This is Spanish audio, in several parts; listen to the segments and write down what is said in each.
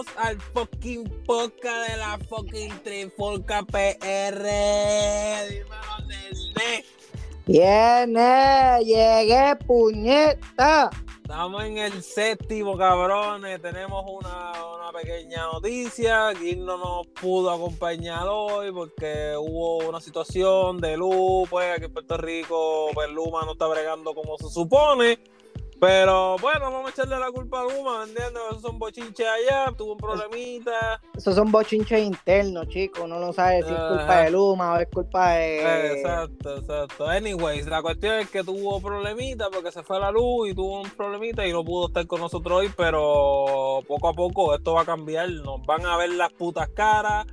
Bienvenidos al fucking podcast de la fucking Trifolca PR. Dímelo, nene. Viene, llegué, puñeta. Estamos en el séptimo, cabrones. Tenemos una, una pequeña noticia. Gil no nos pudo acompañar hoy porque hubo una situación de luz. Pues aquí en Puerto Rico, pues Luma no está bregando como se supone. Pero bueno, vamos a echarle la culpa a Luma, ¿me entiendes? Esos son bochinches allá, tuvo un problemita. Esos son bochinches internos, chicos. Uno no sabe si es culpa Ajá. de Luma o es culpa de. Exacto, exacto. Anyways, la cuestión es que tuvo problemita porque se fue la luz y tuvo un problemita y no pudo estar con nosotros hoy, pero poco a poco esto va a cambiar. Nos van a ver las putas caras,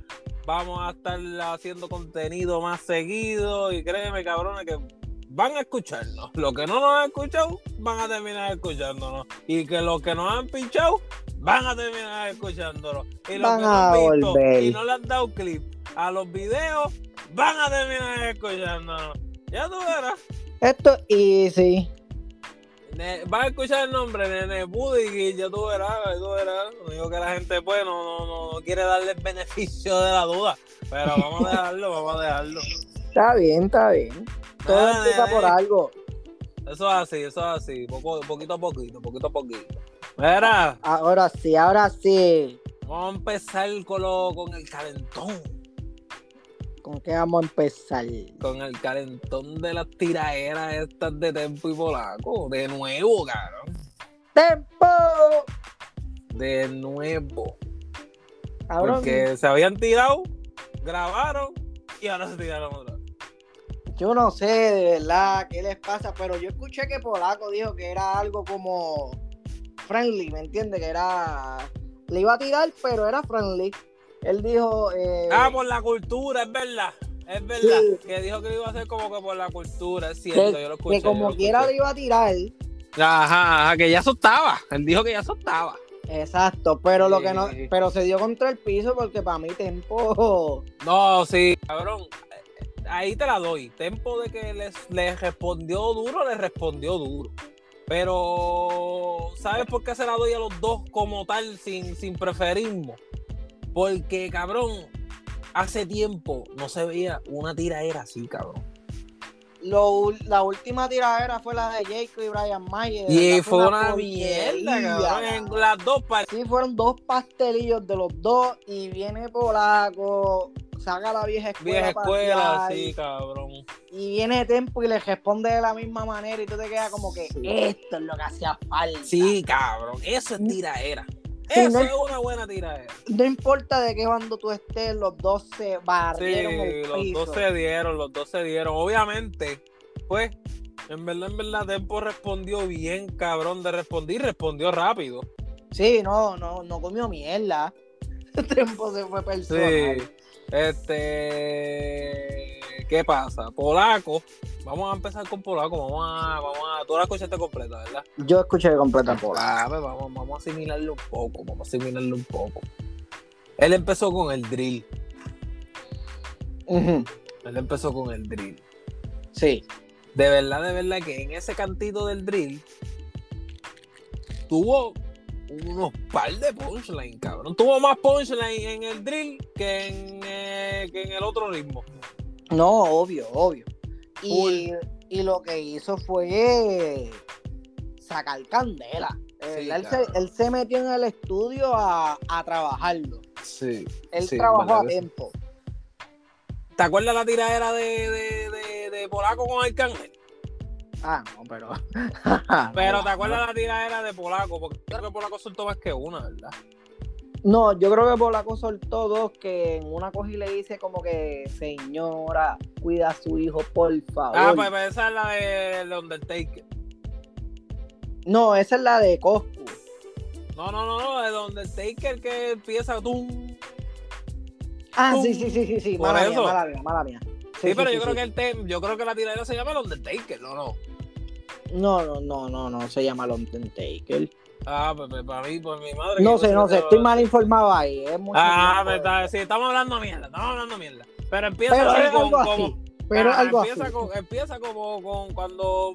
vamos a estar haciendo contenido más seguido y créeme, cabrones, que van a escucharnos. Los que no nos han escuchado van a terminar escuchándonos. Y que los que nos han pinchado van a terminar escuchándonos. Y los Van que no a han visto y no le han dado clip a los videos van a terminar escuchándonos. Ya tú verás. Esto easy. Ne- Vas a escuchar el nombre, Nene Pudy, y ya tú verás, tú verás. No digo que la gente, pues, no, no, no, no quiere darle el beneficio de la duda. Pero vamos a dejarlo, vamos a dejarlo. Está bien, está bien. Todo Nada, empieza por algo. Eso es así, eso es así, poco, poquito a poquito, poquito a poquito. Mira, Ahora sí, ahora sí. vamos a empezar con, lo, con el calentón. ¿Con qué vamos a empezar? Con el calentón de las tiraderas estas de Tempo y Polaco. De nuevo, cabrón. ¡Tempo! De nuevo. Cabrón, Porque se habían tirado, grabaron y ahora se tiraron otra. Yo no sé de verdad qué les pasa, pero yo escuché que Polaco dijo que era algo como friendly, ¿me entiendes? Que era. Le iba a tirar, pero era friendly. Él dijo. eh, Ah, por la cultura, es verdad. Es verdad. Sí. Que dijo que lo iba a hacer como que por la cultura, es cierto. que, yo lo escuché. que como lo quiera le iba a tirar. Ajá, ajá, que ya soltaba. Él dijo que ya soltaba. Exacto, pero lo que no, pero se dio contra el piso porque para mí Tempo. No, sí, cabrón. Ahí te la doy. Tempo de que les, les respondió duro, le respondió duro. Pero, ¿sabes por qué se la doy a los dos como tal, sin, sin preferismo? Porque, cabrón, hace tiempo no se veía una tiraera así, cabrón. Lo, la última tiradera fue la de Jacob y Brian Mayer. Y fue una mierda, cabrón. Las dos. Sí, fueron dos pastelillos de los dos y viene Polaco, saca la vieja escuela. Vieja escuela, sí, cabrón. Y viene Tempo y le responde de la misma manera y tú te quedas como que Sí. esto es lo que hacía falta. Sí, cabrón. Eso es tiraera. Eso no- es una buena tiraera. No importa de qué bando tú estés, los dos se barrieron Sí, el los piso. dos se dieron, los dos se dieron. Obviamente, pues, en verdad, en verdad, Tempo respondió bien, cabrón, de responder y respondió rápido. Sí, no, no, no comió mierda. Tempo se fue personal. Sí. Este. ¿Qué pasa? Polaco. Vamos a empezar con Polaco. Vamos a. Vamos a tú la escuchaste completa, ¿verdad? Yo escuché completa Polaco. Ah, pues vamos, vamos a asimilarlo un poco. Vamos a asimilarlo un poco. Él empezó con el drill. Ujú, Él empezó con el drill. Sí. De verdad, de verdad que en ese cantito del drill tuvo unos par de punchline, cabrón. Tuvo más punchline en el drill que en, eh, que en el otro ritmo. No, obvio, obvio. Y, y lo que hizo fue sacar candela. Sí, verdad, él, se, él se metió en el estudio a, a trabajarlo. Sí. Él Sí, trabajó a tiempo. ¿Te acuerdas la tiradera de, de, de, de Polaco con Arcángel? Ah, no, pero. Pero no, ¿te acuerdas la tiradera de Polaco? Porque creo que Polaco soltó más que una, ¿verdad? No, yo creo que Polaco soltó dos que en una cogí le dice como que, señora, cuida a su hijo, por favor. Ah, pues, pues esa es la de, de Undertaker. No, esa es la de Coscu. No, no, no, no, de Undertaker que empieza tú. Ah, sí, sí, sí, sí, sí. Por Mala eso. mía, mala mía, mala mía. Sí, pero yo creo que el tem- yo creo que la tiradera se llama el Undertaker, ¿no? no. No, no, no, no, no, se llama el Undertaker. Ah, pues, pues, para mí, por mi madre. No sé, no sé, estoy mal informado ahí. Es mucho Ah, tiempo. pues, está, sí, estamos hablando mierda, estamos hablando mierda. Pero empieza Pero así es con, algo así. como. Pero ah, algo empieza así. Con, empieza como con cuando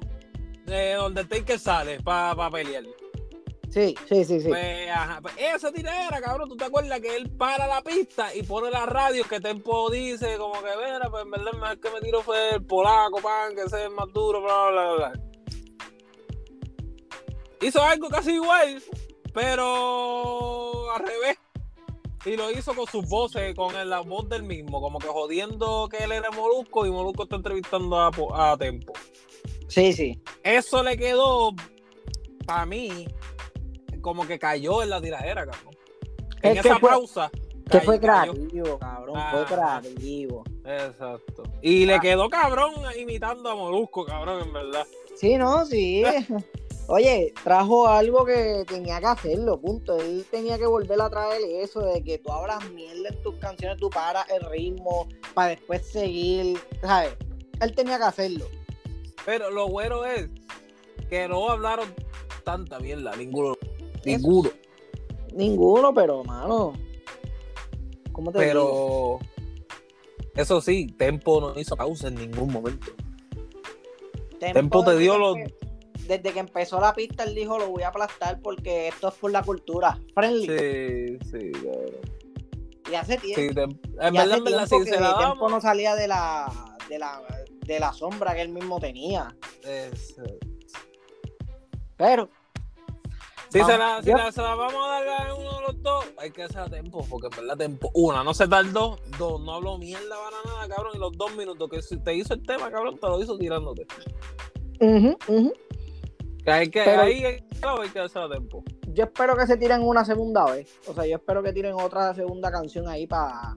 eh, Undertaker sale para pelear. Sí, sí, sí, sí. Pues, ajá, pues esa tiradera, cabrón, ¿tú te acuerdas que él para la pista y pone la radio que Tempo dice como que, mira, pues en verdad el mejor que me tiró fue el polaco, pan, que ese es más duro, bla, bla, bla, bla. Hizo algo casi igual, pero al revés. Y lo hizo con sus voces, con la voz del mismo, como que jodiendo que él era Molusco y Molusco está entrevistando a, a Tempo. Sí, sí. Eso le quedó, para mí, como que cayó en la tiradera, cabrón. En Es esa fue- pausa. Que cayó- fue cayó. creativo, cabrón. Fue creativo. Exacto. Y Ah. le quedó cabrón imitando a Molusco, cabrón, en verdad. Sí, no, sí. Oye, trajo algo que tenía que hacerlo, punto. Él tenía que volver a traer eso de que tú hablas mierda en tus canciones, tú paras el ritmo para después seguir, ¿sabes? Él tenía que hacerlo. Pero lo bueno es que no hablaron tanta mierda, ninguno. Ninguno. Ninguno, pero, mano. ¿Cómo te digo? Pero eso sí, Tempo no hizo pausa en ningún momento. Tempo, Tempo te dio los. Desde que empezó la pista, él dijo, lo voy a aplastar porque esto es por la cultura. Friendly. Sí, sí, cabrón. Y hace tiempo. Sí, en y hace verdad, en verdad, tiempo sí, que Tempo damos. no salía de la, de la, de la sombra que él mismo tenía. Pero, Si, Vamos, se la, si la- se la vamos a dar a uno de los dos, hay que hacer a tiempo, porque en verdad tiempo, una, no se tardó, dos, no habló mierda para nada, cabrón, y los dos minutos que te hizo el tema, cabrón, te lo hizo tirándote. ujú. Que hay que, Pero- ahí hay, que hacer a tiempo. yo espero que se tiren una segunda vez. O sea, yo espero que tiren otra segunda canción ahí para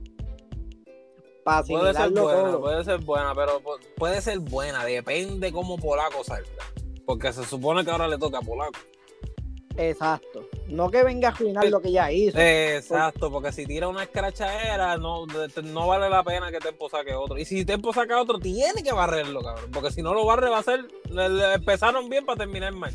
para Puede ser buena, todo. puede ser buena, pero pu- puede ser buena, depende cómo Polaco salga. Porque se supone que ahora le toca a Polaco. Exacto. No que venga a arruinar lo que ya hizo. Exacto, porque si tira una escrachadera, no, no vale la pena que Tempo saque otro. Y si Tempo saca otro, tiene que barrerlo, cabrón. Porque si no lo barre, va a ser. le- le empezaron bien para terminar mal.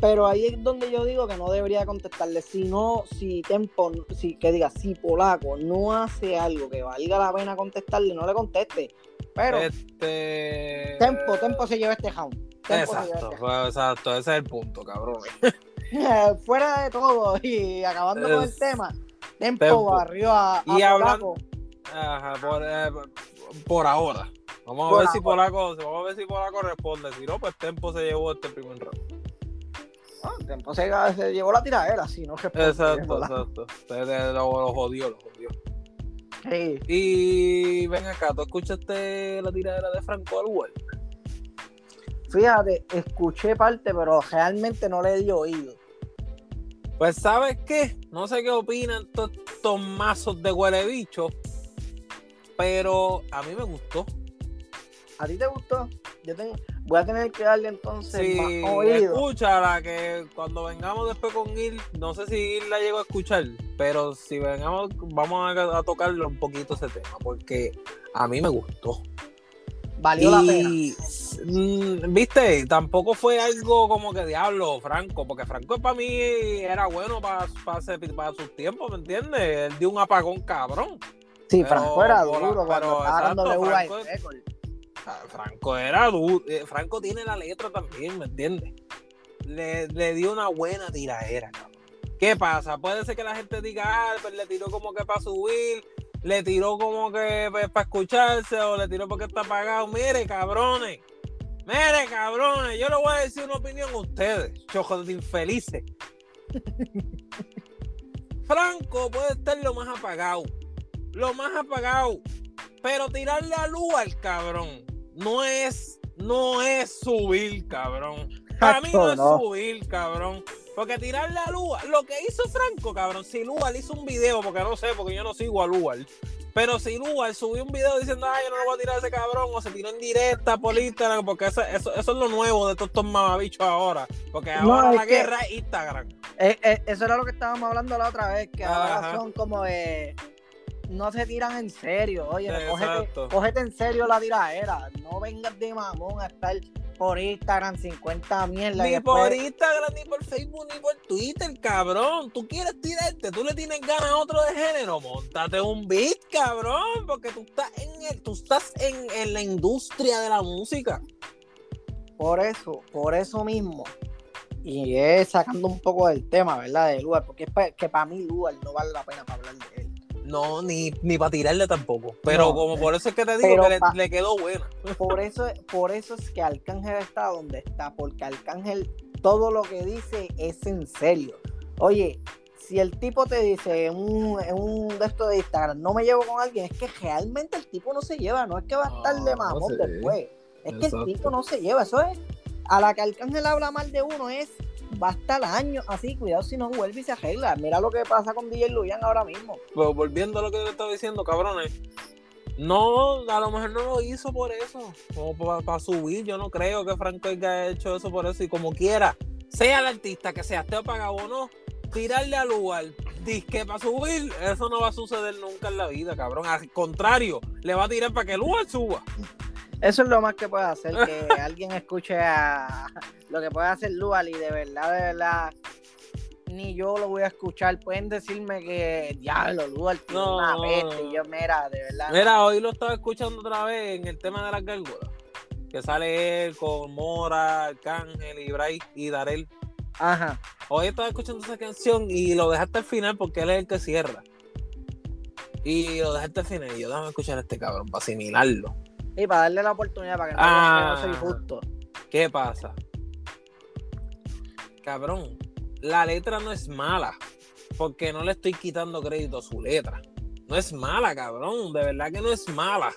Pero ahí es donde yo digo que no debería contestarle. Si no, si Tempo, si, que diga, si Polaco no hace algo que valga la pena contestarle, no le conteste. Pero Este. Tempo, Tempo se lleva este round. Tempo Exacto, este fue- exacto, ese es el punto, cabrón. Fuera de todo y acabando con el tema, Tempo, Tempo. barrió a, a Y Polaco. Ajá, por, eh, por ahora. Vamos a ver si. Polaco, vamos a ver si Polaco responde. Si no, pues Tempo se llevó este primer round. Ah, Tempo se, se llevó la tiradera, si no responde, Exacto, exacto. Se- se- Lo, lo jodió, lo jodió. Sí. Y ven acá, ¿tú escuchaste la tiradera de Franco Alwell? Fíjate, escuché parte, pero realmente no le di oído. Pues, ¿sabes qué? No sé qué opinan todos estos mazos de huele bicho, pero a mí me gustó. ¿A ti te gustó? Yo tengo, voy a tener que darle entonces Sí, más oído. escúchala, que cuando vengamos después con Gil, no sé si Gil la llegó a escuchar, pero si vengamos, vamos a, a tocarle un poquito ese tema, porque a mí me gustó. Valió la pena. Mm, viste, tampoco fue algo como que diablo, Franco, porque Franco para mí era bueno para, para, para sus tiempos, ¿me entiendes? Él dio un apagón cabrón. Sí, pero- Franco era duro pero, exacto, Franco-. Ah, Franco era duro, eh, Franco tiene la letra también, ¿me entiendes? Le, le dio una buena tiradera, cabrón. ¿Qué pasa? Puede ser que la gente diga, ah, pues le tiró como que para subir, le tiró como que para escucharse, o le tiró porque está apagado. Mire, cabrones, mire, cabrones, yo le voy a decir una opinión a ustedes, chojos de infelices. Franco puede estar lo más apagado, lo más apagado, pero tirarle a luz al cabrón no es, no es subir, cabrón. Para mí no es No. subir, cabrón. Porque tirarle a Lugar, lo que hizo Franco, cabrón, si Lugar hizo un video, porque no sé, porque yo no sigo a Lugar, pero si Lugar subió un video diciendo, ay, yo no lo voy a tirar a ese cabrón, o se tiró en directa por Instagram, porque eso, eso, eso es lo nuevo de todos estos mamabichos ahora, porque No, ahora es la guerra es Instagram. Eh, eh, eso era lo que estábamos hablando la otra vez, que ahora son como de... No se tiran en serio, oye, cógete, cógete en serio la tiradera. No vengas de mamón a estar por Instagram 50 mierda. Ni después- por Instagram, ni por Facebook, ni por Twitter, cabrón. Tú quieres tirarte, tú le tienes ganas a otro de género, montate un beat, cabrón, porque tú estás en el, tú estás en, en la industria de la música. Por eso, por eso mismo. Y es sacando un poco del tema, ¿verdad? De Lugar, porque es pa- que para mí Lugar no vale la pena para hablar de él. No, ni, ni para tirarle tampoco. Pero No, como por eso es que te digo pero que le, pa- le quedó buena. Por eso, por eso es que Arcángel está donde está, porque Arcángel todo lo que dice es en serio. Oye, si el tipo te dice en un, en un de estos de Instagram, no me llevo con alguien, es que realmente el tipo no se lleva, no es que va a estar de Ah, mamón sí. después. Es que el tipo no se lleva, eso es, a la que Arcángel habla mal de uno es, va a estar años así, cuidado si no vuelve y se arregla. Mira lo que pasa con DJ Luyan ahora mismo. Pero volviendo a lo que yo estaba diciendo, cabrones. No, a lo mejor no lo hizo por eso. Como para subir. Yo no creo que Franco haya hecho eso por eso. Y como quiera, sea el artista que sea, esté apagado o no, tirarle al lugar, disque para subir, eso no va a suceder nunca en la vida, cabrón. Al contrario, le va a tirar para que el lugar suba. Eso es lo más que puede hacer, que alguien escuche a lo que puede hacer Lual y de verdad, de verdad, ni yo lo voy a escuchar. Pueden decirme que diablo, Lual tiene No, una peste. Y yo, mira, de verdad. Mira, hoy lo estaba escuchando otra vez en el tema de las gárgolas. Que sale él con Mora, Arcángel, y Bray y Darel. Ajá. Hoy estaba escuchando esa canción y lo dejaste al final porque él es el que cierra. Y lo dejaste al final y yo déjame escuchar a este cabrón para asimilarlo. Y para darle la oportunidad para que no Ah. no soy justo. ¿Qué pasa? Cabrón, la letra no es mala. Porque no le estoy quitando crédito a su letra. No es mala, cabrón. De verdad que no es mala.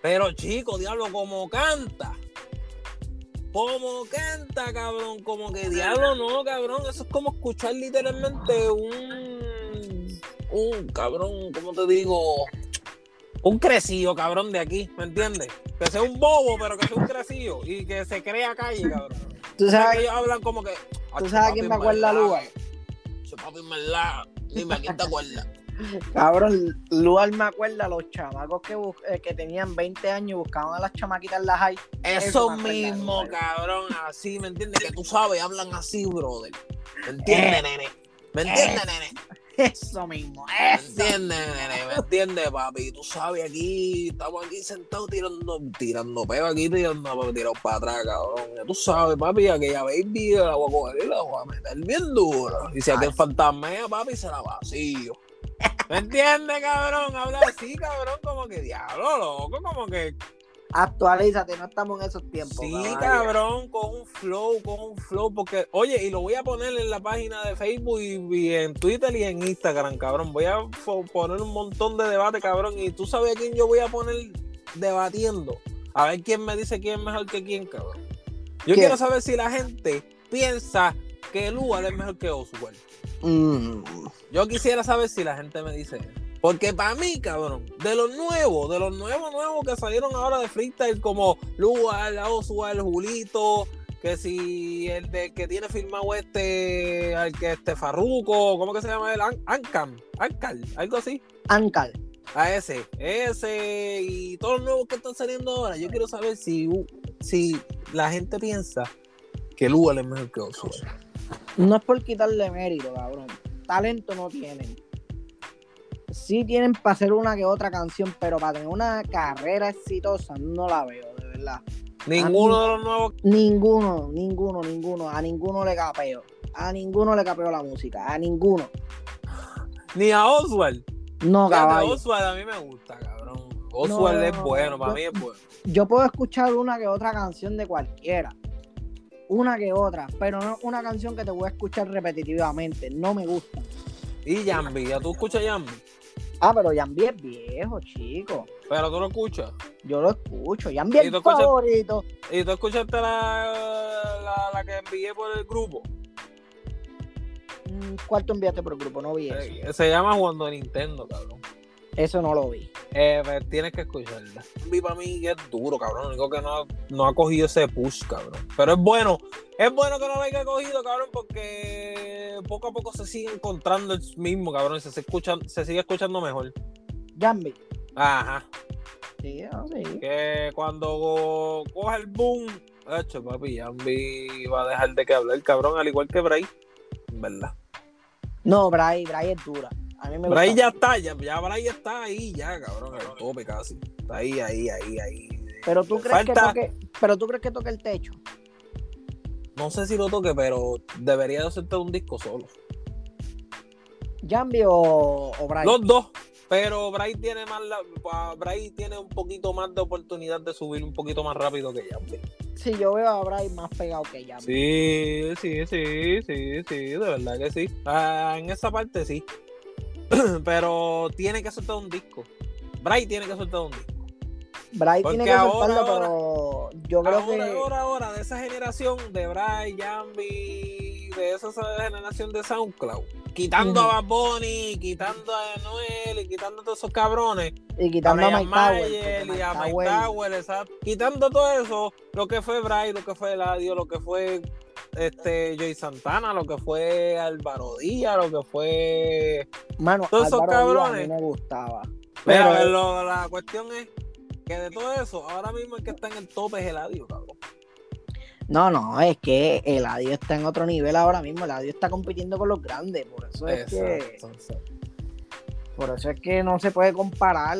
Pero chico, diablo, como canta. Como canta, cabrón. Como que diablo no, cabrón. Eso es como escuchar literalmente un. Un cabrón, ¿cómo te digo? Un crecido, cabrón, de aquí, ¿me entiendes? Que sea un bobo, pero que sea un crecido y que se crea calle, cabrón. ¿Tú que sabes, ellos hablan como que. ¿tú sabes a quién me acuerda Lual? Che, papi, verdad. Dime, ¿a quién te acuerdas? Cabrón, Lual me acuerda a los chamacos que, bus- eh, que tenían 20 años y buscaban a las chamaquitas en la high. Eso me mismo, cabrón, así, ¿me entiendes? Que tú sabes, hablan así, brother. ¿Me entiendes, Eh. nene? ¿Me entiendes, nene? Eso mismo, ¿Me eso. entiendes, nene? ¿Me entiendes, papi? Tú sabes, aquí estamos aquí sentados tirando, tirando peo aquí, tirando papi, tirado para atrás, cabrón. Tú sabes, papi, aquella baby la voy a coger y la voy a meter bien duro. Y si aquel fantasmea, papi, se la vacío. ¿Me entiendes, cabrón? Habla así, cabrón, como que diablo, loco, como que Actualízate, no estamos en esos tiempos. Sí, cabrón, con un flow, con un flow, porque, oye, y lo voy a poner en la página de Facebook y, y en Twitter y en Instagram, cabrón. Voy a poner un montón de debate, cabrón, y tú sabes a quién yo voy a poner debatiendo. A ver quién me dice quién es mejor que quién, cabrón. Yo quiero saber si la gente piensa que Lugar es mejor que Oswald. Mm, Yo quisiera saber si la gente me dice eso. Porque para mí, cabrón, de los nuevos, de los nuevos, nuevos que salieron ahora de freestyle, como Lugar, Oswald, Julito, que si el de que tiene firmado este, al que este Farruco, ¿cómo que se llama él? An- Ancam, Ancal, algo así. Ankal. A ese, ese y todos los nuevos que están saliendo ahora. Yo quiero saber si, si la gente piensa que Lugar es mejor que Oswald. No es por quitarle mérito, cabrón. Talento no tienen. Sí tienen para hacer una que otra canción, pero para tener una carrera exitosa no la veo, de verdad. Ninguno de los nuevos. Ninguno, ninguno, ninguno. A ninguno le capeo. A ninguno le capeo la música. A ninguno. Ni a Oswald. No, caballo. Oswald a mí me gusta, cabrón. Oswald No, es bueno, para yo- mí es bueno. Yo puedo escuchar una que otra canción de cualquiera. Una que otra, pero no una canción que te voy a escuchar repetitivamente. No me gusta. Y Yambi, ¿ya tú escuchas Yambi? Ah, pero Yambi es viejo, chico. Pero tú lo escuchas. Yo lo escucho. Yambi ¿Y es mi favorito. ¿Y tú escuchaste la, la, la que envié por el grupo? Mm, ¿Cuál tú enviaste por el grupo? No vi eso. Eh, Se llama Jugando Nintendo, cabrón. Eso no lo vi. Eh, pues, tienes que escucharla. Yambi para mí es duro, cabrón. Lo único que no, no ha cogido ese push, cabrón. Pero es bueno. Es bueno que no lo haya cogido, cabrón, porque poco a poco se sigue encontrando el mismo, cabrón. Y se, se, escucha, se sigue escuchando mejor. Yambi. Ajá. Sí, no, sí. que cuando coja el boom, hecho papi, Yambi va a dejar de que hablar, cabrón, al igual que Bray, verdad. No, Bray, Bray es dura. A mí me Bray gusta ya está, ya, ya Bray está ahí, ya, cabrón, al tope casi. Está ahí, ahí, ahí, ahí. Pero tú crees que toque, pero tú crees que toque el techo. no sé si lo toque, pero debería de hacerte un disco solo. ¿Jambi o, o Bryce? Los dos. Pero Bryce tiene más la, Bryce tiene un poquito más de oportunidad de subir un poquito más rápido que Jambi. Sí, yo veo a Bryce más pegado que Jambi. Sí, sí, sí, sí, sí, de verdad que sí. Ah, en esa parte sí. pero tiene que soltar un disco. Bryce tiene que soltar un disco. Bryce Porque tiene que ahora, soltarlo, pero yo creo ahora, que ahora, ahora, de esa generación de Bryce, Jambi, de esa generación de SoundCloud, quitando a Bad Bunny, quitando a Noel y quitando a todos esos cabrones, y quitando a Brian Mike Tower, Mayer y a Mike Tower- exacto. quitando todo eso, lo que fue Bryce, lo que fue Eladio, lo que fue este Joey Santana, lo que fue Álvaro Díaz, lo que fue Mano, Todos esos Díaz a cabrones. mí me gustaba. Mira, Pero lo- la cuestión es que de todo eso, ahora mismo el que está en el tope es Eladio, cabrón. No, no, es que Eladio está en otro nivel ahora mismo. Eladio está compitiendo con los grandes, por eso es que Exacto, por eso es que no se puede comparar.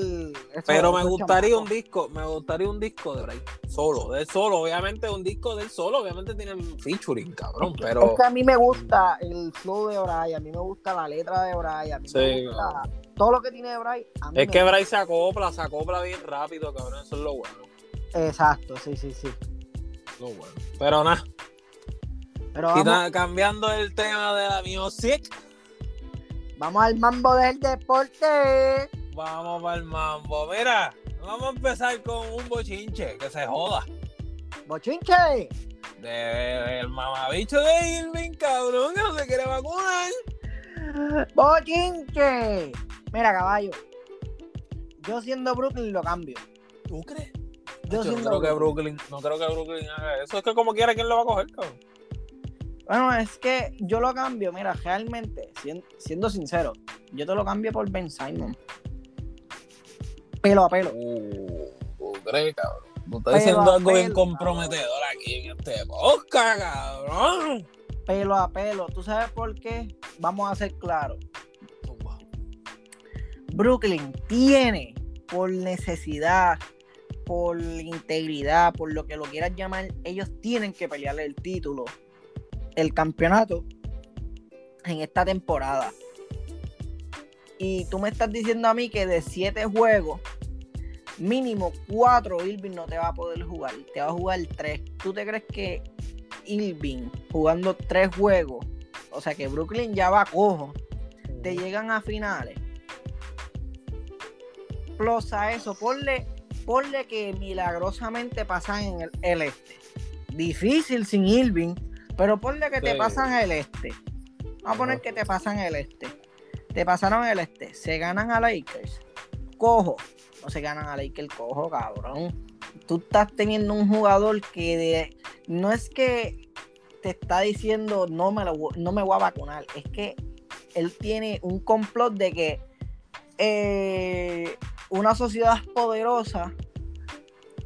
Pero me gustaría un disco, me gustaría un disco de Bryce, solo, de solo, obviamente un disco de él solo, obviamente tiene featuring, cabrón, pero Es que a mí me gusta el flow de Brian, a mí me gusta la letra de Brian, a mí Sí, me gusta todo lo que tiene. A mí es me que. Bryce se acopla, se acopla bien rápido, cabrón, eso es lo bueno, Exacto, sí, sí, sí. Lo bueno. Pero nada, Pero vamos, quita- cambiando el tema de la music, vamos al mambo del deporte. vamos para el mambo. Mira, vamos a empezar con un bochinche, que se joda. Bochinche. De, el mamabicho de Irving, cabrón, que no se quiere vacunar. Bochinche. Mira, caballo. Yo siendo Brooklyn lo cambio. ¿Tú crees? Yo no creo que Brooklyn, no creo que Brooklyn haga eso. Es que como quiera, ¿quién lo va a coger, cabrón? Bueno, es que yo lo cambio, mira, realmente, sien- siendo sincero, yo te lo cambio por Ben Simon. Pelo a pelo. Uh, ¿tú crees, cabrón? Tú estás diciendo algo bien comprometedor aquí en este podcast, cabrón. Pelo a pelo. ¿Tú sabes por qué? Vamos a ser claros. Zumba. Brooklyn tiene, por necesidad, por integridad, por lo que lo quieras llamar, ellos tienen que pelearle el título, el campeonato en esta temporada. Y tú me estás diciendo a mí que de siete juegos, mínimo cuatro Irving no te va a poder jugar, te va a jugar tres. ¿Tú te crees que Irving jugando tres juegos, o sea que Brooklyn ya va cojo, te llegan a finales? Plus a eso, ponle, ponle que milagrosamente pasan en el, el este. Difícil sin Irving, pero ponle que te pasan el este. Vamos a poner que te pasan el este. Te pasaron el este, se ganan a Lakers. Cojo, no se ganan a Lakers, cojo, cabrón. Tú estás teniendo un jugador que de- no es que te está diciendo no me, lo, no me voy a vacunar, es que él tiene un complot de que eh, una sociedad poderosa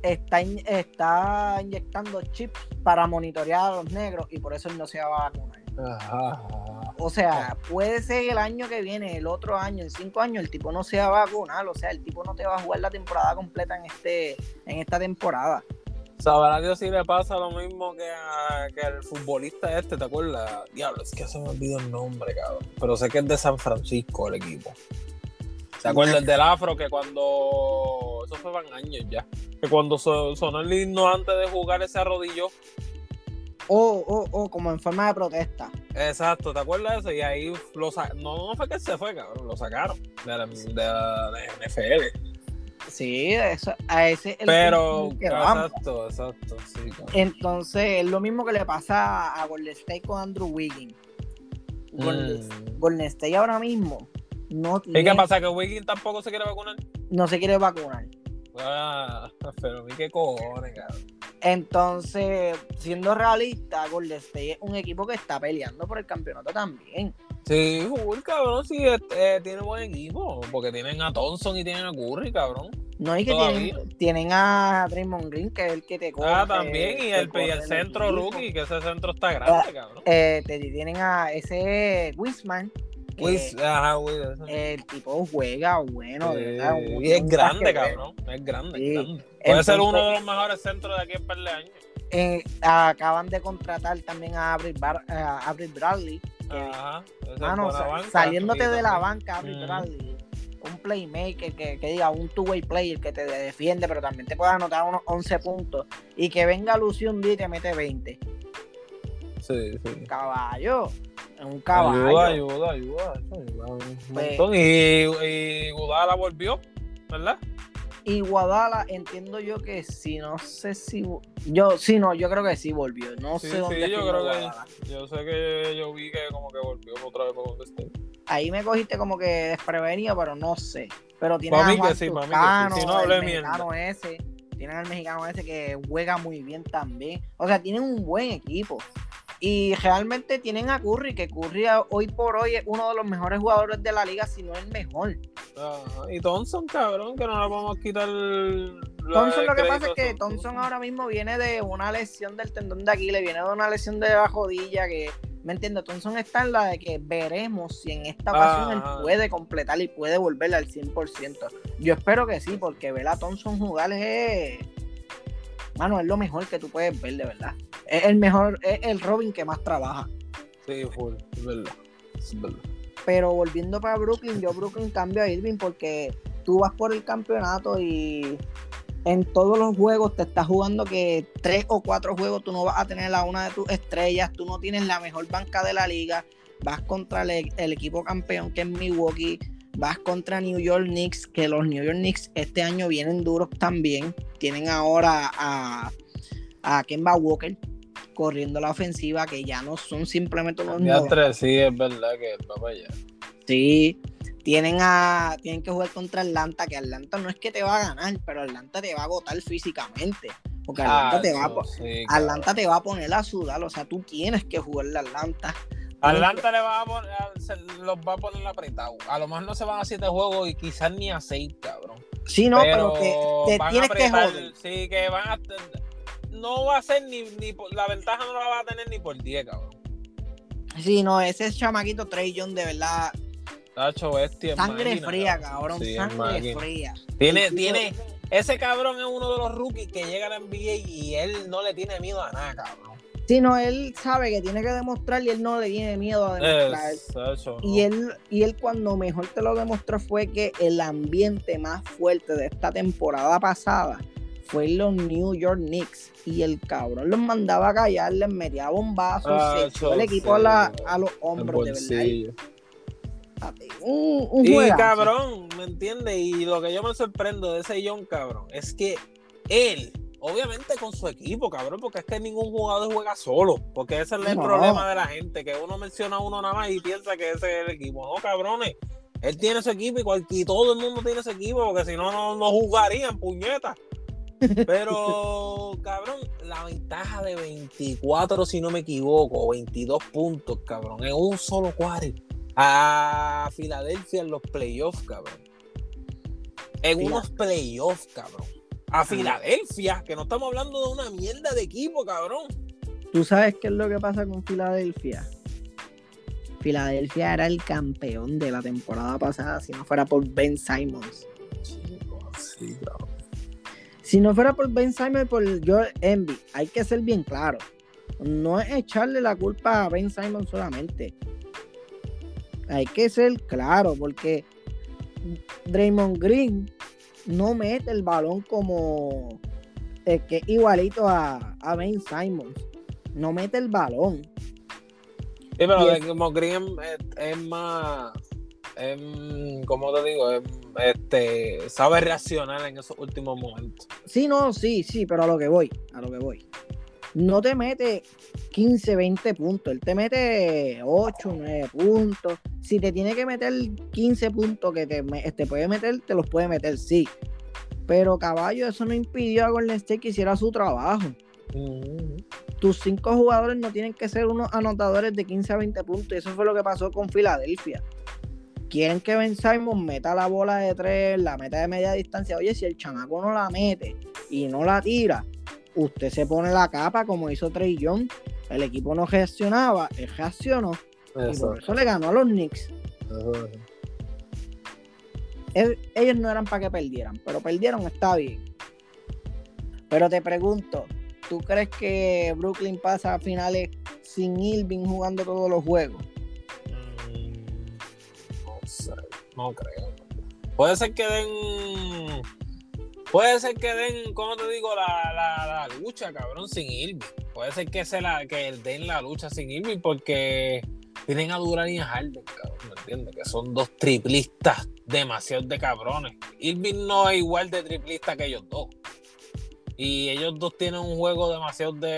está, in- está inyectando chips para monitorear a los negros y por eso él no se va a vacunar. Ajá. O sea, puede ser el año que viene, el otro año, en cinco años, el tipo no se va a vacunar. O sea, el tipo no te va a jugar la temporada completa en este en esta temporada. Sabrá Dios si le pasa lo mismo que, a- que al futbolista este, ¿te acuerdas? Diablo, es que se me olvidó el nombre, cabrón. Pero sé que es de San Francisco el equipo. ¿Se acuerdas del afro que cuando. Eso fue van años ya. Que cuando so- sonó el himno antes de jugar ese arrodillo. O, o, o como en forma de protesta. Exacto, ¿te acuerdas de eso? Y ahí lo no, no fue que se fue, cabrón. Lo sacaron de la, de la- de la NFL. Sí, eso, a ese es el Pero. que vamos. Exacto, exacto, sí. Entonces, es lo mismo que le pasa a Golden State con Andrew Wiggins. Golden, Mm. Golden State ahora mismo no, ¿Y qué tiene- pasa? ¿Que Wiggins tampoco se quiere vacunar? no se quiere vacunar. Ah, pero mi qué cojones, cabrón. Entonces, siendo realista, Golden State es un equipo que está peleando por el campeonato también. Sí, full, cabrón, sí, este, tiene buen equipo. Porque tienen a Thompson y tienen a Curry, cabrón. No, y que tienen, tienen a Draymond Green, que es el que te corre. Ah, también, y el, corre el centro equipo. rookie, que ese centro está grande, cabrón. Eh, te tienen a ese Wisman, ajá, ese. el tipo juega bueno, de Sí, verdad, un- y es grande, cabrón. Es grande, Sí. es grande. Puede ser uno de los mejores centros de aquí en par de años. Eh, acaban de contratar también a Avril, Bar- a Avril Bradley. que, Ajá. sa- banca, saliéndote de la banca, Avril Ujú. Bradley. Un playmaker que, que diga un two-way player que te defiende, pero también te pueda anotar unos 11 puntos. Y que venga Lucio un día y te mete 20. Sí, sí. Caballo. Un caballo. Ayuda, ayuda, ayuda. eso ayuda un Pues- montón. Y, y Gudala volvió, ¿verdad? Y Guadala, entiendo yo que sí, no sé si. Yo, sí, no, yo creo que sí volvió. No Sí, sé dónde sí, yo creo Guadala. que. Yo sé que yo vi que como que volvió otra vez por donde esté. Ahí me cogiste como que desprevenido, pero no sé. Pero tiene a mí que Juan sí, pa' mí que sí. Toscano, Si no, hablé el mexicano ese. Tienen al mexicano ese que juega muy bien también. O sea, tienen un buen equipo. Y realmente tienen a Curry, que Curry hoy por hoy es uno de los mejores jugadores de la liga, si no el mejor. Y Thompson, cabrón, que no le vamos a quitar. Thompson lo que pasa es que Thompson ahora mismo viene de una lesión del tendón de Aquiles, viene de una lesión de la rodilla que, ¿me entiendes? Thompson está en la de que veremos si en esta ocasión él puede completar y puede volver al 100%. Yo espero que sí, porque ver a Thompson jugar es... Mano, es lo mejor que tú puedes ver, de verdad. Es el mejor, es el Robin que más trabaja. Sí, full, es verdad. Es verdad. Pero volviendo para Brooklyn, yo Brooklyn cambio a Irving porque tú vas por el campeonato y en todos los juegos te estás jugando que tres o cuatro juegos tú no vas a tener a una de tus estrellas, tú no tienes la mejor banca de la liga, vas contra el, el equipo campeón que es Milwaukee, vas contra New York Knicks, que los New York Knicks este año vienen duros también, tienen ahora a, a Kemba Walker corriendo la ofensiva que ya no son simplemente novatos. tres, sí, es verdad que va para allá. Sí, tienen a tienen que jugar contra Atlanta, que Atlanta no es que te va a ganar, pero Atlanta te va a agotar físicamente. Porque Atlanta, Ah, te, va a, sí, Atlanta te va a poner a sudar, o sea, tú tienes que jugarle a Atlanta. Atlanta le va a poner, se los va a poner apretado. A lo mejor no se van a siete juegos y quizás ni a seis, cabrón. Sí, no, pero, te, te tienes que joder. Sí, que van a. No va a ser ni, ni por- la ventaja no la va a tener ni por 10, cabrón. Sí, no, ese chamaquito Trey John, de verdad, Tacho bestia. es sangre máquina, fría, cabrón, Sí, es sangre fría. Tiene, tiene. Ese cabrón es uno de los rookies que llega a la NBA y él no le tiene miedo a nada, cabrón. Sí, no, él sabe que tiene que demostrar y él no le tiene miedo a demostrar. Es, tacho, Y no. él, y él cuando mejor te lo demostró fue que el ambiente más fuerte de esta temporada pasada fue en los New York Knicks. Y el cabrón los mandaba a callar, les metía bombazos, Ah, se echó el equipo a, la- sí, a los hombros, de verdad. Un, un Y juegazo. cabrón, ¿me entiendes? Y lo que yo me sorprendo de ese John, cabrón, es que él, obviamente con su equipo, cabrón, porque es que ningún jugador juega solo, porque ese es el No. problema de la gente, que uno menciona a uno nada más y piensa que ese es el equipo. No, cabrones, él tiene su equipo y, cual- y todo el mundo tiene su equipo, porque si no, no, no jugarían, puñetas. Pero, cabrón, la ventaja de 24, si no me equivoco, 22 puntos, cabrón, en un solo cuarto a Filadelfia en los playoffs, cabrón. En Fila- unos playoffs, cabrón. A Filadelfia, que no estamos hablando de una mierda de equipo, cabrón. ¿Tú sabes qué es lo que pasa con Filadelfia? Filadelfia era el campeón de la temporada pasada si no fuera por Ben Simons. Sí, cabrón. Si no fuera por Ben Simon y por Joel Embiid, hay que ser bien claro. No es echarle la culpa a Ben Simon solamente. Hay que ser claro, porque Draymond Green no mete el balón como eh, que igualito a, a Ben Simons. No mete el balón. Sí, pero como Green es, es más. Es, ¿Cómo te digo? Es- este, sabe reaccionar en esos últimos momentos. Sí, no, sí, sí, pero a lo que voy, a lo que voy. No te mete 15, 20 puntos, él te mete 8, 9 puntos. Si te tiene que meter 15 puntos que te, me- te puede meter, te los puede meter, sí. Pero caballo, eso no impidió a Golden State que hiciera su trabajo. Mm. Tus cinco jugadores no tienen que ser unos anotadores de 15 a 20 puntos. Y eso fue lo que pasó con Filadelfia. Quieren que Ben Simon meta la bola de tres, la meta de media distancia. Oye, si el chamaco no la mete y no la tira, usted se pone la capa como hizo Trey Young. El equipo no reaccionaba, él reaccionó y por Eso, eso le ganó a los Knicks. eso. Ellos no eran para que perdieran, pero perdieron, está bien. Pero te pregunto, ¿tú crees que Brooklyn pasa a finales sin Irving jugando todos los juegos? No creo. Puede ser que den. Puede ser que den, ¿cómo te digo? La, la, lucha, cabrón, sin Irving. Puede ser que, se la, que den la lucha sin Irving porque tienen a Durán y a Harden, cabrón, ¿me entiendes? Que son dos triplistas demasiado de cabrones. Irving no es igual de triplista que ellos dos. Y ellos dos tienen un juego demasiado de,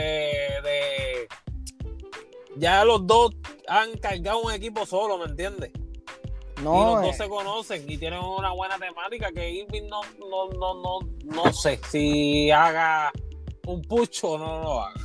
de... Ya los dos han cargado un equipo solo, ¿me entiendes? No, y los dos eh, se conocen y tienen una buena temática que Irving no, no, no, no, no sé si haga un pucho o no lo haga.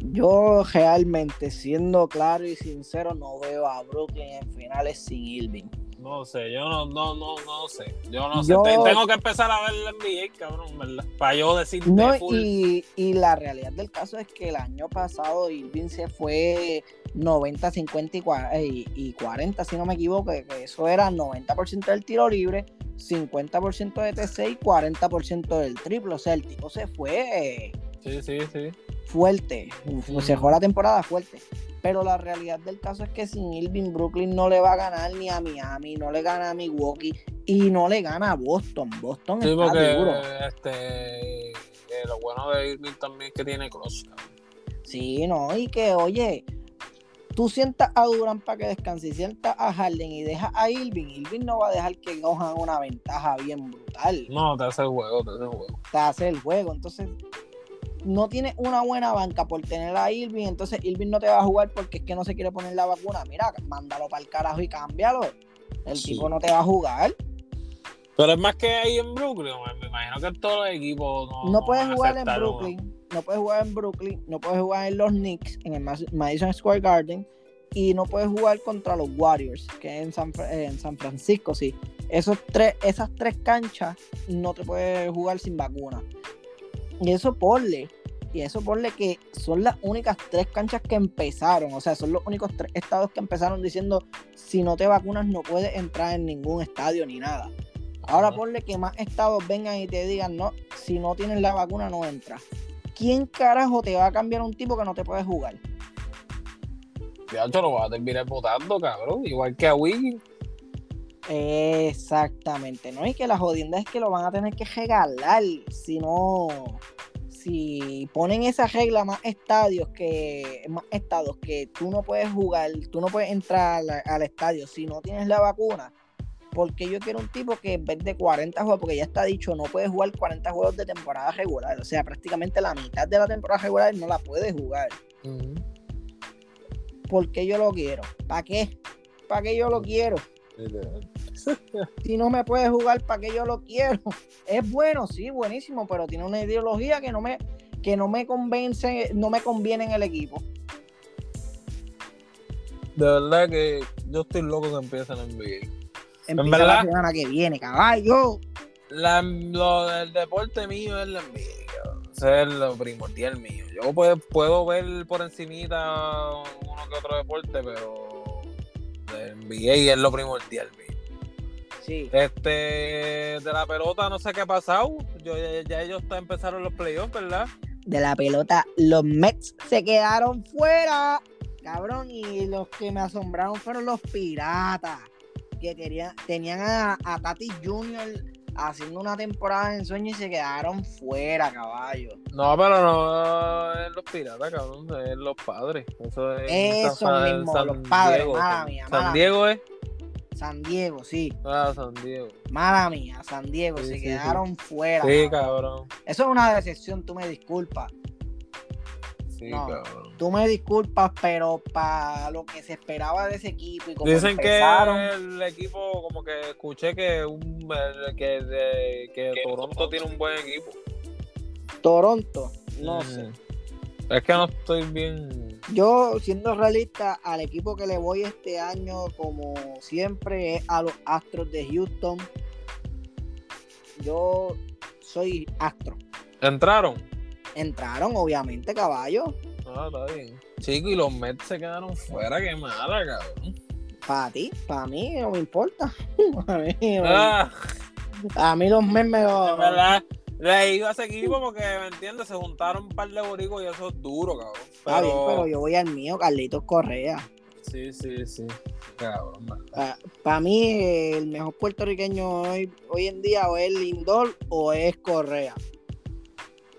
yo realmente, siendo claro y sincero, no veo a Brooklyn en finales sin Irving. No sé, yo no, no, no, no sé. Yo no Yo- sé. Te- Tengo que empezar a ver la NBA, cabrón, ¿verdad? Para yo decir No, full. y, y la realidad del caso es que el año pasado Irving se fue 90, 50 y, cua- y- y 40, si no me equivoco, que eso era 90% del tiro libre, 50% de TC y 40% del triple. O sea, el tipo se fue eh, Sí, sí, sí. fuerte, Ujú. se fue la temporada fuerte. Pero la realidad del caso es que sin Irving, Brooklyn no le va a ganar ni a Miami, no le gana a Milwaukee y no le gana a Boston. Boston Sí, está porque duro. este, eh, lo bueno de Irving también es que tiene cross. Sí, no, y que oye, tú sientas a Durant para que descanse y sientas a Harden y dejas a Irving, Irving no va a dejar que cojan una ventaja bien brutal. No, te hace el juego, te hace el juego. Te hace el juego, entonces no tienes una buena banca por tener a Irving, entonces Irving no te va a jugar porque es que no se quiere poner la vacuna. Mira, mándalo para el carajo y cámbialo. El Sí. tipo no te va a jugar. Pero es más que ahí en Brooklyn, me imagino que todos los equipos no. No puedes jugar en uno. No puedes jugar en Brooklyn, no puedes jugar en los Knicks, en el Madison Square Garden, y no puedes jugar contra los Warriors, que es en San, Fra- en San Francisco, sí. Esos tres, esas tres canchas no te puedes jugar sin vacuna. Y eso ponle, y eso ponle que son las únicas tres canchas que empezaron, o sea, son los únicos tres estados que empezaron diciendo si no te vacunas no puedes entrar en ningún estadio ni nada. Ahora ponle que más estados vengan y te digan, no, si no tienes la vacuna no entras. ¿Quién carajo te va a cambiar un tipo que no te puede jugar? Ya te lo vas a terminar votando, cabrón. Igual que a Wiggins. Exactamente, ¿no? Y que la jodienda es que lo van a tener que regalar. Si no, si ponen esa regla más estadios que, más estados que tú no puedes jugar, tú no puedes entrar al, al estadio si no tienes la vacuna. Porque yo quiero un tipo que en vez de 40 juegos, porque ya está dicho, no puede jugar 40 juegos de temporada regular. O sea, prácticamente la mitad de la temporada regular no la puede jugar. porque yo lo quiero? ¿Para qué? ¿Para qué yo lo quiero? Si no me puede jugar, ¿para qué yo lo quiero? Es bueno, sí, buenísimo, pero tiene una ideología que no me, que no me convence, no me conviene en el equipo. De verdad que yo estoy loco que empiece la NBA. Empieza verdad? la semana que viene, caballo. La, lo del deporte mío es la. Ese es lo primordial mío. Yo puedo, puedo ver por encimita uno que otro deporte, pero la NBA es lo primordial mío. Sí. Este, de la pelota no sé qué ha pasado. Yo, ya, ya ellos empezaron los playoffs, ¿verdad? De la pelota, los Mets se quedaron fuera. Cabrón, y los que me asombraron fueron los piratas. Que querían, tenían a, a Tati Jr. haciendo una temporada en sueño y se quedaron fuera, caballo. No, pero no es los piratas, cabrón, es los padres. Eso es Eso San- mismo, San los padres, Diego. mala San- mía, Diego es. San Diego, sí. Ah, San Diego. Mala mía, San Diego, Sí, se sí, quedaron fuera. Sí, cabrón. cabrón. Eso es una decepción, tú me disculpas. Sí, No. cabrón. Tú me disculpas, pero para lo que se esperaba de ese equipo y como Dicen empezaron, que el equipo, como que escuché que un el- que, de- que Toronto tiene un buen equipo. Toronto, no Mm. sé. Es que no estoy bien. Yo, siendo realista, al equipo que le voy este año, como siempre, es a los Astros de Houston. Yo soy Astro. ¿Entraron? Entraron, obviamente, caballo. Ah, está bien. Chico, y los Mets se quedaron fuera, qué mala, cabrón. Para ti, para mí no me importa. a, mí, Ah, a mí los Mets me lo- verdad, Le iba a ese equipo porque, ¿me entiendes? Se juntaron un par de boricos y eso es duro, cabrón. Está bien, pero yo voy al mío, Carlitos Correa. Sí, sí, sí. Cabrón, Para mí, el mejor puertorriqueño hoy, hoy en día o es Lindor o es Correa.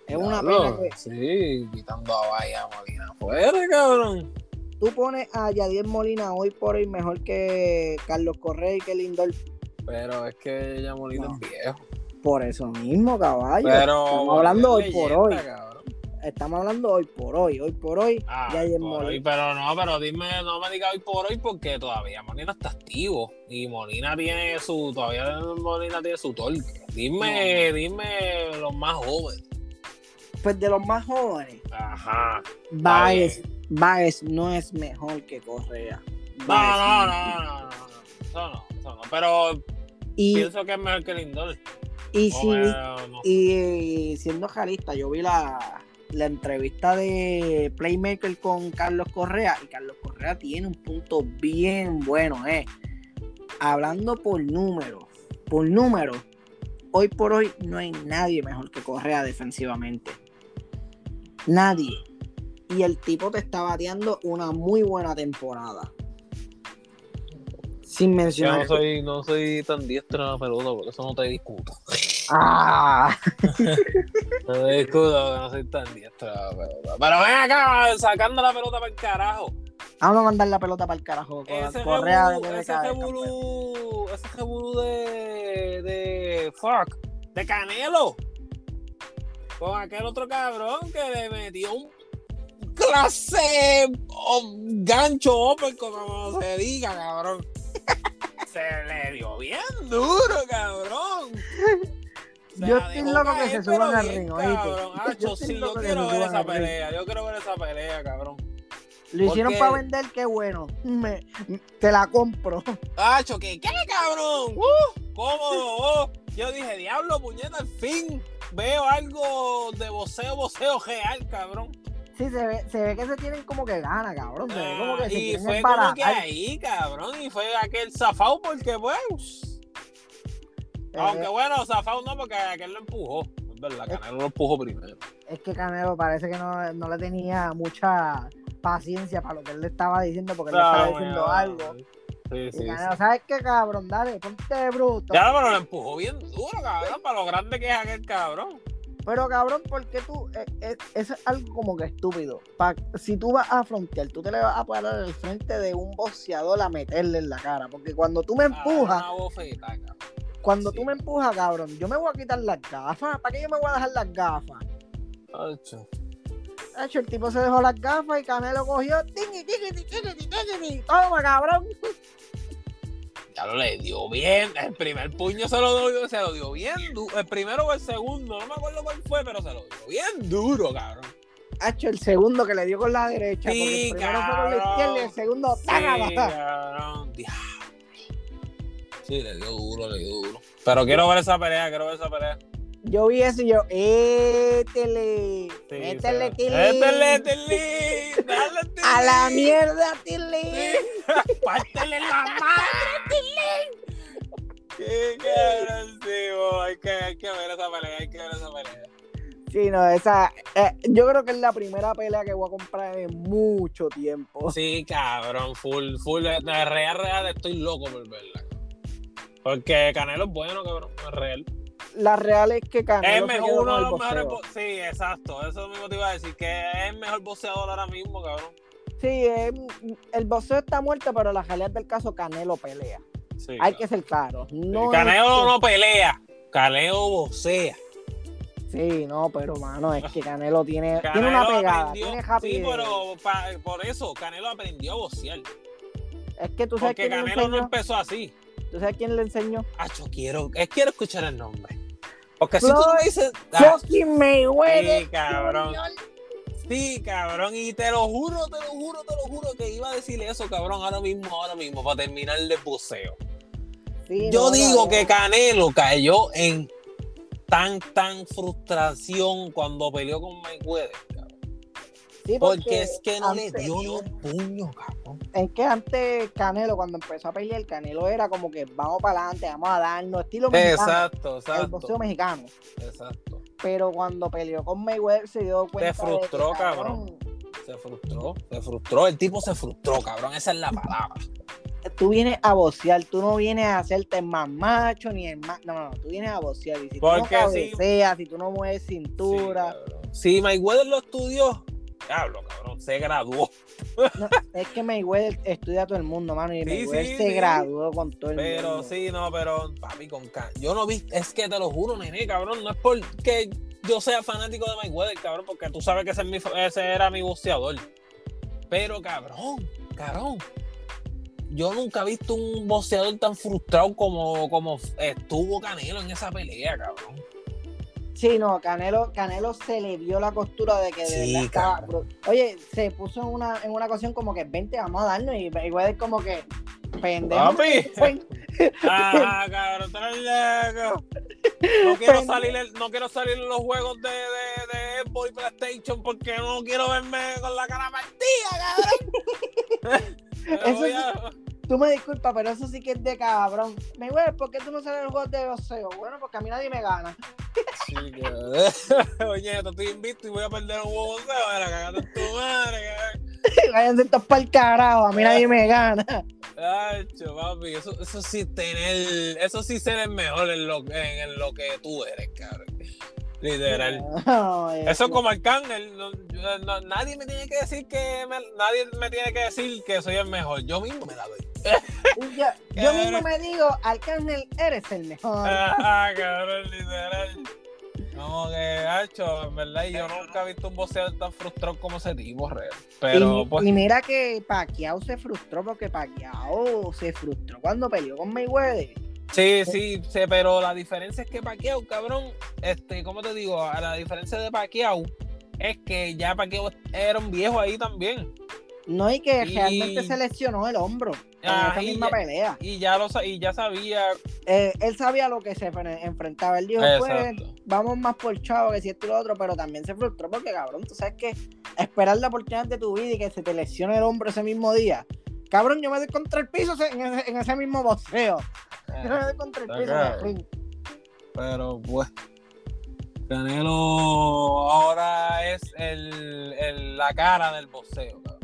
Es una pena que. Sí, quitando a Vaya Molina afuera, cabrón. Tú pones a Yadier Molina hoy por hoy mejor que Carlos Correa y que Lindor. Pero es que ya Molina es viejo. Por eso mismo, caballo. Pero. Estamos hablando hoy por hoy. Estamos hablando hoy por hoy. Hoy por hoy, ah, Yadier Molina. pero no, pero dime, no me digas hoy por hoy porque todavía Molina está activo. Y Molina tiene su. Todavía Molina tiene su torque. Dime, dime los más jóvenes pues de los más jóvenes, Ajá. Baez, Baez no es mejor que Correa. No, no, no, no, no, Eso no, eso no. Pero pienso que es mejor que Lindor. Y, y siendo realista, yo vi la, la entrevista de Playmaker con Carlos Correa y Carlos Correa tiene un punto bien bueno, eh. Hablando por números, por números, hoy por hoy no hay nadie mejor que Correa defensivamente. Nadie. Y el tipo te está bateando una muy buena temporada. Sin mencionar. Yo no soy, no soy tan diestra en la pelota, por eso no te discuto. Ah. no te discuto no soy tan diestra en la pelota. Pero ven acá, sacando la pelota para el carajo. Vamos a mandar la pelota para el carajo. ese Correa de ese revolú, ese revolú de, de fuck, de Canelo con aquel otro cabrón que le metió un clase o gancho open, como se diga, cabrón. Se le dio bien duro, cabrón. yo estoy loco que se suban al ring, cabrón. Acho, sí, yo quiero ver esa pelea. Yo quiero ver esa pelea, cabrón. Lo hicieron para vender, qué bueno. Me, te la compro. Acho, ¿qué, qué cabrón? Uh, cómodo. Oh. Yo dije, diablo, puñeta, al fin veo algo de voceo, voceo real, cabrón. Sí, se ve, se ve que se tienen como que gana, cabrón. Se ve como que y fue como que ahí, cabrón. Y fue aquel zafao porque, pues. Eh, aunque bueno, zafao no, porque aquel lo empujó. Es verdad, Canelo lo empujó primero. Es que Canelo parece que no, no le tenía mucha paciencia para lo que él le estaba diciendo, porque él le estaba diciendo algo. Sí, sí, ¿Sabes qué, cabrón? Dale, ponte bruto. Ya, pero lo empujó bien duro, cabrón, para lo grande que es aquel cabrón. Pero, cabrón, porque tú, eh, eh, eso es algo como que estúpido. si tú vas a frontear, tú te le vas a parar al frente de un boxeador a meterle en la cara. Porque cuando tú me ah, empujas. cuando tú me empujas, cabrón, yo me voy a quitar las gafas. ¿Para qué yo me voy a dejar las gafas? Ocho. Hecho, el tipo se dejó las gafas y Canelo cogió. Toma, cabrón. Ya lo le dio bien. El primer puño se lo dio, se lo dio bien El primero o el segundo, no me acuerdo cuál fue, pero se lo dio bien duro, cabrón. hecho el segundo que le dio con la derecha. Sí, el primero fue con la izquierda y el segundo. Sí, cabrón. Sí, le dio duro, le dio duro. Pero quiero ver esa pelea, quiero ver esa pelea. Yo vi eso y yo, étele, sí, métele, Tilly. Métele, Tilly. Dale, Tilly. A la mierda, Tilly. Pártele la madre, Tilly. Qué cabrón, sí, hay que, hay que ver esa pelea, hay que ver esa pelea. Sí, no, esa. Eh, yo creo que es la primera pelea que voy a comprar en mucho tiempo. Sí, cabrón, full, full. De real, real, estoy loco por verla. Porque Canelo es bueno, cabrón, es real la real es que Canelo es uno de los mejores sí exacto eso mismo te iba a decir que es el mejor boxeador ahora mismo cabrón sí el boxeo está muerto pero la realidad del caso Canelo pelea sí, hay que ser claro no Canelo no pelea Canelo boxea Sí, no, pero mano, es que Canelo tiene, tiene una pegada, tiene happy Sí, pero por eso, Canelo aprendió a boxear. Es que tú sabes que Canelo no empezó así. ¿Tú sabes quién le enseñó? Ah, yo quiero, quiero escuchar el nombre. Porque si tú me dices. Ah, fucking Mayweather. Sí, cabrón. Sí, cabrón. Y te lo juro, te lo juro, te lo juro que iba a decirle eso, cabrón, ahora mismo, ahora mismo, para terminar el buceo. Yo digo que Canelo cayó en tan, tan frustración cuando peleó con Mayweather porque, es que no le dio ni un puño, cabrón. Es que antes Canelo, cuando empezó a pelear, Canelo era como que vamos para adelante, vamos a darnos, estilo mexicano. Exacto, exacto. El boxeo mexicano. Exacto. pero cuando peleó con Mayweather se dio cuenta. Se frustró, de que, cabrón. Se frustró, se frustró. El tipo se frustró, cabrón. Esa es la palabra. Tú vienes a bocear, tú no vienes a hacerte el más macho ni el más. No, no, tú vienes a bocear. Y si Porque tú sí. no cabeceas, si tú no mueves Sí, cintura. cabrón. Si Mayweather lo estudió, diablo, cabrón, se graduó. no, es que Mayweather estudia a todo el mundo, mano. Y Sí, Mayweather sí, se sí. graduó con todo el Pero mundo. sí, no, pero papi, con ca- Yo no vi, es que te lo juro, nene, cabrón, no es porque yo sea fanático de Mayweather, cabrón, porque tú sabes que ese, es mi- ese era mi boxeador. Pero, cabrón, cabrón. Yo nunca he visto un boxeador tan frustrado como, como estuvo Canelo en esa pelea, cabrón. Sí, no, Canelo, Canelo se le vio la costura de que de Sí, verdad estaba Oye, se puso en una, en una ocasión como que 20, vamos a darnos. Y Mayweather como que pendejo. Papi. Ah, cabrón. No quiero salir, en- no quiero salir en los juegos de, de, de Xbox y PlayStation porque no quiero verme con la cara partida, cabrón. Eso a- Tú me disculpas, pero eso sí que es de cabrón. Mayweather, ¿por qué tú no sales en los juegos de boxeo? Bueno, porque a mí nadie me gana. Sí, cabrón. Oye, te estoy invicto y voy a perder un huevo de la cagada en tu madre, cabrón. Váyanse todos para el carajo, a mí nadie me gana. Ay, cho, papi, eso, eso sí tener, eso sí ser el mejor en lo, en, en lo que tú eres, cabrón. Literal. No, Eso es como Arcángel. no- no- nadie me tiene que decir que me, nadie me tiene que decir que soy el mejor. Yo mismo me la doy. Yo, yo mismo me digo, Arcángel, eres el mejor. Ah, cabrón, literal. Como que, hacho, en verdad, yo nunca he visto un boxeador tan frustrado como ese tipo, real. Pero, y, pues, y mira que Pacquiao se frustró porque Pacquiao se frustró cuando peleó con Mayweather. Sí, sí, sí, pero la diferencia es que Pacquiao, cabrón, este, ¿cómo te digo? A La diferencia de Pacquiao es que ya Pacquiao era un viejo ahí también. No, y que Y- realmente se lesionó el hombro en Ah, esa misma ya- pelea. Y ya lo y ya sabía. Eh, él sabía lo que se fre- enfrentaba. Él dijo, pues, vamos más por chavo que si esto y lo otro, pero también se frustró porque, cabrón, tú sabes que esperar la oportunidad de tu vida y que se te lesione el hombro ese mismo día. Cabrón, yo me doy contra el piso en ese, en ese mismo boxeo. Yo me doy contra el piso en el ring. Pero pues. Canelo ahora es el, el- la cara del boxeo, cabrón.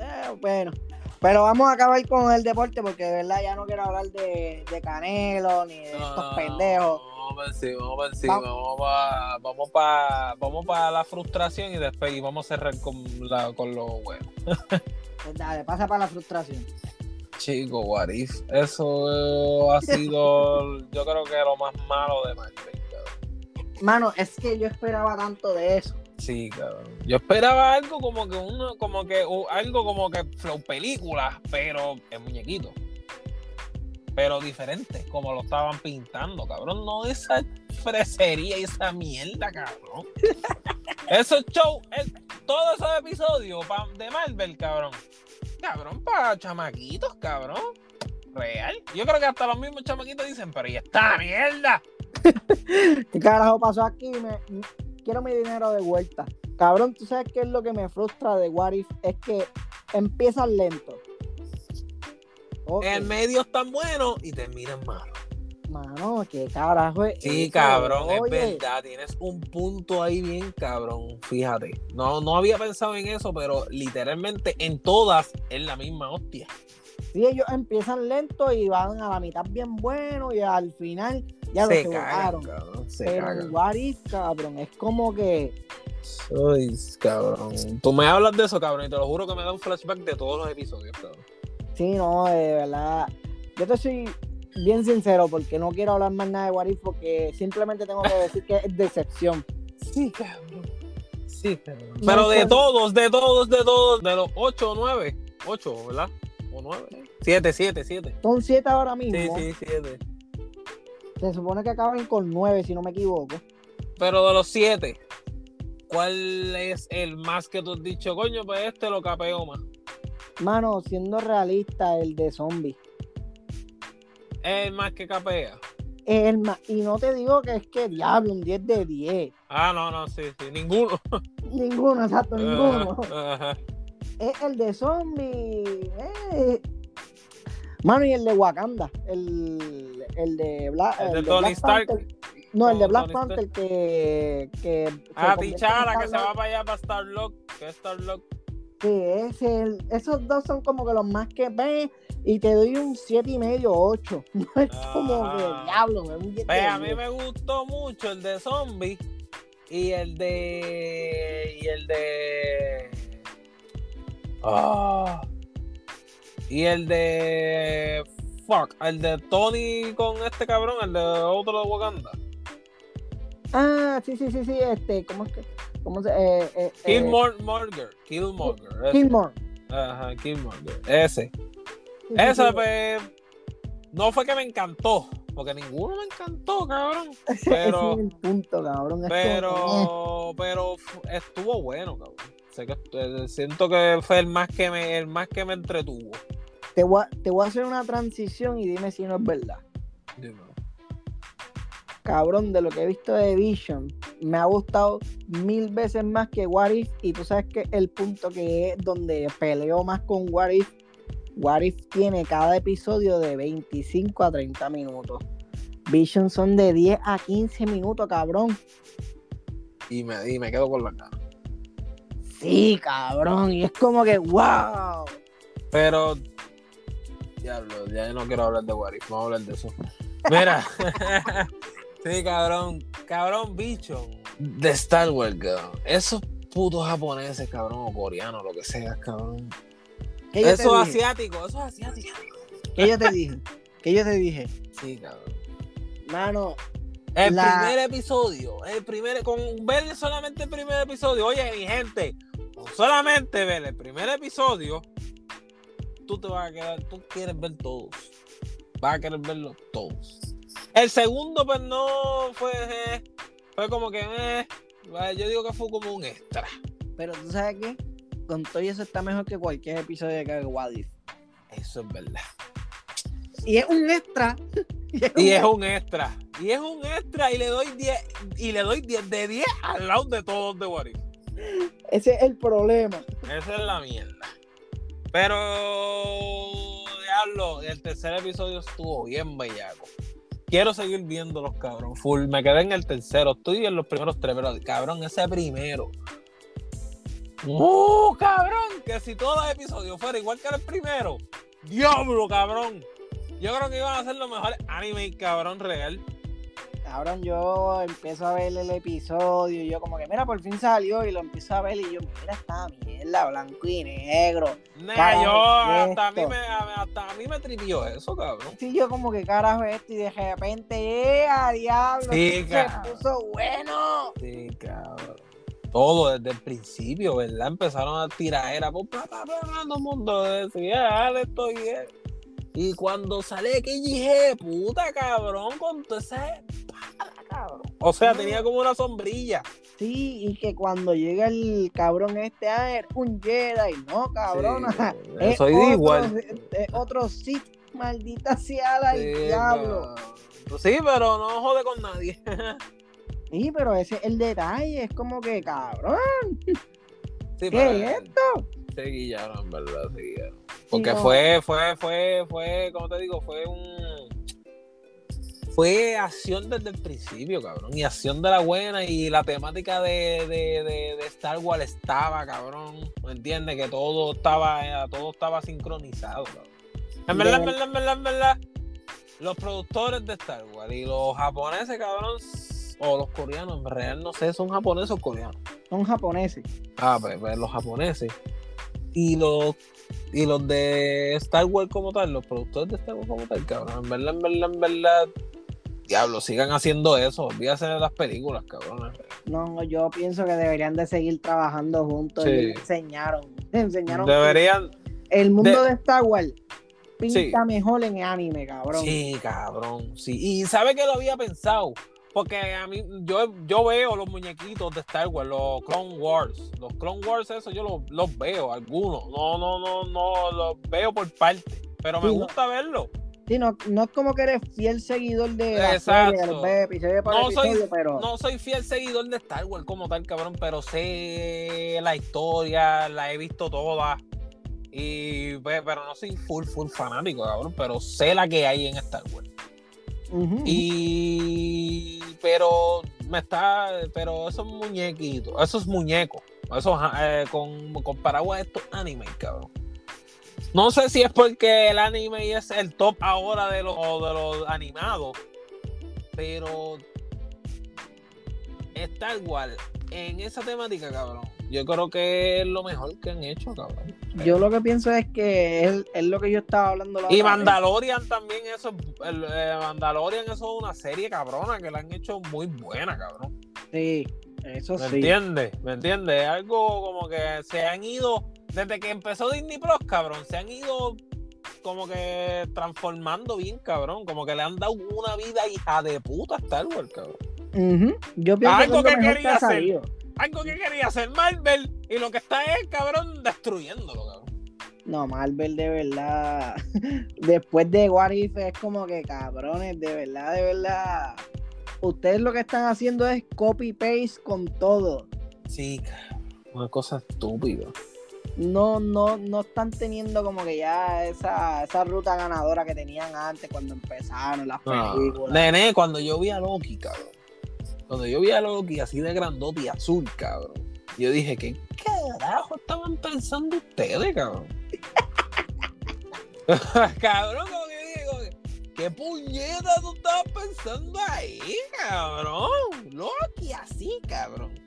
Eh, bueno, pero vamos a acabar con el deporte porque de verdad ya no quiero hablar de, de Canelo ni de estos pendejos. Vamos para encima, vamos para encima, Vamos. para vamos pa, vamos pa la frustración y después y vamos a cerrar con, la, con los huevos. Pues dale, pasa para la frustración. Chico, what if? Eso ha sido, yo creo que lo más malo de Marvel, cabrón. Mano, es que yo esperaba tanto de eso. Sí, cabrón. Yo esperaba algo como que uno, como que, algo como que flow película, pero en muñequito. Pero diferente, como lo estaban pintando, cabrón. No esa fresería y esa mierda, cabrón. Esos shows, todos esos episodios de Marvel, cabrón. Cabrón, para chamaquitos, cabrón. Real. Yo creo que hasta los mismos chamaquitos dicen, pero ¿y esta mierda? ¿Qué carajo pasó aquí? Me, quiero mi dinero de vuelta. Cabrón, ¿tú sabes qué es lo que me frustra de What If? Es que empiezan lento. Ok, El medio es tan bueno y terminan mal. Mano, ¿qué carajo es Sí, eso? cabrón, es Oye, verdad, tienes un punto ahí bien cabrón, fíjate. No, no había pensado en eso, pero literalmente en todas es la misma hostia. Sí, ellos empiezan lento y van a la mitad bien bueno y al final ya se lo cagan, cabrón, se Pero cagan. cabrón, es como que Ay, cabrón. Tú me hablas de eso, cabrón, y te lo juro que me da un flashback de todos los episodios, cabrón. Sí, no, de verdad. Yo te soy bien sincero porque no quiero hablar más nada de What If porque simplemente tengo que decir que es decepción. Sí, cabrón. Sí, cabrón. No Pero de todos, de todos, de todos, de los 8 o 9, 8, ¿verdad? ¿O 9? 7, 7, 7. Son siete ahora Sí, mismo. sí, 7. Se supone que acaban con nueve, si no me equivoco. Pero de los siete, ¿cuál es el más que tú has dicho? Coño, pues este lo capeo más. Mano, siendo realista, el de zombie. Es el más que capea. Es el ma- y no te digo que es que diablo, un 10 de 10. Ah, no, no, sí, sí. Ninguno. Ninguno, exacto, ninguno. Es el de zombie. eh. Mano, y el de Wakanda. El, el de, Black, El el de Tony Black Stark. Panther. No, el de Black Panther que. que Ah, Tichara, que se va para allá para Starlock. Que es Starlock. Sí, ese, el- esos dos son como que los más que ven y te doy un siete y medio, 8. No es como que Ah. diablo, diez Pues a mí me gustó mucho el de zombie y el de. Y el de. Ah. y el de. Fuck, el de Tony con este cabrón, el de otro de Wakanda. Ah, sí, sí, sí, sí, este, ¿cómo es que? ¿Cómo se eh, eh, eh, Killmonger. Killmonger. ese. Killmonger. Ajá, Killmonger. Ese. Sí, Ese, sí. pues. No fue que me encantó, porque ninguno me encantó, cabrón. Pero- es el punto, cabrón. es como que, eh, Pero, pero estuvo bueno, cabrón. Sé que estu- eh, siento que fue el más que me, el más que me entretuvo. te, voy a, te voy a hacer una transición y dime si no es verdad. Cabrón, de lo que he visto de Vision, me ha gustado mil veces más que What If. Y tú sabes que el punto que es donde peleo más con What If. What If tiene cada episodio de 25 a 30 minutos. Vision son de 10 a 15 minutos, cabrón. Y me, y me quedo con la cara. Sí, cabrón. Y es como que, wow. Pero, diablo, ya no quiero hablar de Warif, vamos a hablar de eso. Mira, sí, cabrón, cabrón, bicho. De Star Wars, cabrón. Esos putos japoneses, cabrón, o coreanos, lo que sea, cabrón. ¿Qué yo te Esos asiáticos, esos asiáticos. ¿Qué yo te dije? ¿Qué yo te dije? Sí, cabrón. Mano, El La- primer episodio, el primer, con ver solamente el primer episodio, oye, mi gente, solamente ver el primer episodio, tú te vas a quedar, tú quieres ver todos, vas a querer verlos todos. El segundo, pues no fue, eh, fue como que, eh, yo digo que fue como un extra. pero tú sabes qué? Con todo eso está mejor que cualquier episodio de What If. Eso es verdad. Y es un extra. Y es un extra. Y es un extra y le doy 10 y le doy 10 de 10 al lado de todos de What If. Ese es el problema. Esa es la mierda. Pero, diablo, el tercer episodio estuvo bien bellaco. Quiero seguir viéndolos, cabrón. Full. Me quedé en el tercero. Estoy en los primeros tres, pero cabrón, ese primero. ¡Uh, cabrón! Que si todos los episodios fueran igual que el primero. ¡Diablo, cabrón! Yo creo que iban a ser los mejores anime, cabrón, real. Cabrón, yo empiezo a ver el episodio y yo como que, mira, por fin salió y lo empiezo a ver y yo, mira esta mierda, blanco y negro. Carajo, yo, ¿qué hasta a, mí me, hasta a mí me tripió eso, cabrón. Sí, yo como que carajo esto y de repente, ¡eh, a diablo! Sí, se puso bueno. Sí, cabrón. Todo desde el principio, ¿verdad? Empezaron a tirar, era por bla, bla, todo el mundo decía, dale, esto y eso. Y cuando sale que dije, puta cabrón, con toda esa espada, cabrón. O sea, tenía como una sombrilla. Sí, y que cuando llega el cabrón este, ah, es un Jedi, no, cabrón. Sí, soy otro, igual. es otro Sith, maldita sea la Sí, diablo. Sí, pero no jode con nadie. Sí, pero ese es el detalle, es como que, cabrón, Sí, ¿qué es esto? Se guillaron, verdad, se guillaron. Porque no. fue, fue, fue, fue, como te digo, fue un. Fue acción desde el principio, cabrón. Y acción de la buena. Y la temática de, de, de, de Star Wars estaba, cabrón. ¿Me entiendes? Que todo estaba, eh, todo estaba sincronizado, cabrón. En verdad, en verdad, en verdad, en verdad. Los productores de Star Wars y los japoneses, cabrón. O los coreanos, en real no sé, son japoneses o coreanos. Son japoneses. Ah, pues, pues, los japoneses. Y los y los de Star Wars como tal, los productores de Star Wars como tal, cabrón. En verdad, en verdad, en verdad. Diablo, sigan haciendo eso. Olvídate de las películas, cabrón. No, yo pienso que deberían de seguir trabajando juntos. Sí. Y enseñaron, enseñaron Deberían. el mundo de- de, Star Wars pinta Sí. mejor en anime, cabrón. Sí, cabrón. Sí. Y sabe que lo había pensado. Porque a mí, yo, yo veo los muñequitos de Star Wars, los Clone Wars. Los Clone Wars, eso yo los, los veo, algunos. No, no, no, no, los veo por parte. Pero me Sí, no. gusta verlo. Sí, no, no es como que eres fiel seguidor de la Exacto. serie, de episodio No soy- pero No soy fiel seguidor de Star Wars como tal, cabrón, pero sé la historia, la he visto toda. Y pues, pero no soy full, full fanático, cabrón, pero sé la que hay en Star Wars. Y pero me está, pero esos muñequitos, esos muñecos, esos eh, con comparado a estos animes, cabrón. No sé si es porque el anime es el top ahora de los de los animados, pero Star Wars en esa temática, cabrón. Yo creo que es lo mejor que han hecho, cabrón. Yo lo que pienso es que es, es lo que yo estaba hablando la Y vez. Mandalorian también, eso, el, eh, Mandalorian, eso es una serie cabrona que la han hecho muy buena, cabrón. Sí, eso ¿Me sí. entiendes? ¿Me entiendes? Es algo como que se han ido, desde que empezó Disney Plus, cabrón, se han ido como que transformando bien, cabrón. Como que le han dado una vida hija de puta a Star Wars, cabrón. Ujú. Yo pienso Algo que es que mejor quería ha hacer. Algo que quería hacer Marvel y lo que está es, cabrón, destruyéndolo, cabrón. No, Marvel de verdad. Después de What If es como que cabrones, de verdad, de verdad. Ustedes lo que están haciendo es copy paste con todo. Sí, cabrón. Una cosa estúpida. No, no, no están teniendo como que ya esa, esa ruta ganadora que tenían antes cuando empezaron las No. películas. Nene, cuando yo vi a Loki, cabrón. Cuando yo vi a Loki así de grandote y azul, cabrón. Yo dije, ¿qué carajo estaban pensando ustedes, cabrón? cabrón, como que que, ¿qué puñeta tú estabas pensando ahí, cabrón? Loki así, cabrón.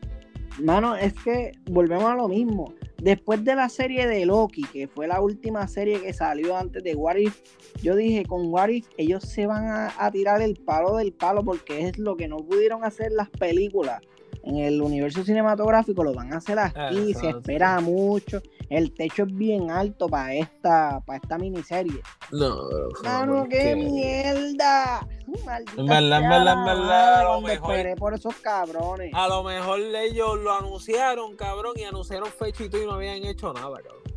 Mano, es que volvemos a lo mismo. Después de la serie de Loki, que fue la última serie que salió antes de What If, yo dije, con What If ellos se van a, a tirar el palo del palo porque es lo que no pudieron hacer las películas en el universo cinematográfico, lo van a hacer aquí, se espera mucho, el techo es bien alto para esta, para esta miniserie. No, Mano, qué mierda. Maldita En verdad, en sea verdad, la en verdad, madre, a lo mejor- por esos cabrones. A lo mejor ellos lo anunciaron, cabrón, y anunciaron fecha y todo y no habían hecho nada, cabrón.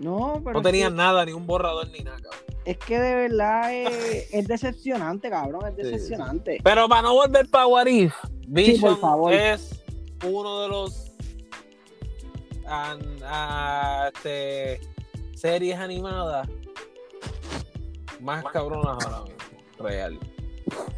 No, pero No que- tenían nada, ni un borrador ni nada, cabrón. Es que de verdad es, es decepcionante, cabrón, es Sí, decepcionante. Pero para no volver para Warif, Vision por favor. es uno de los an- este, series animadas más cabronas ahora mismo, real.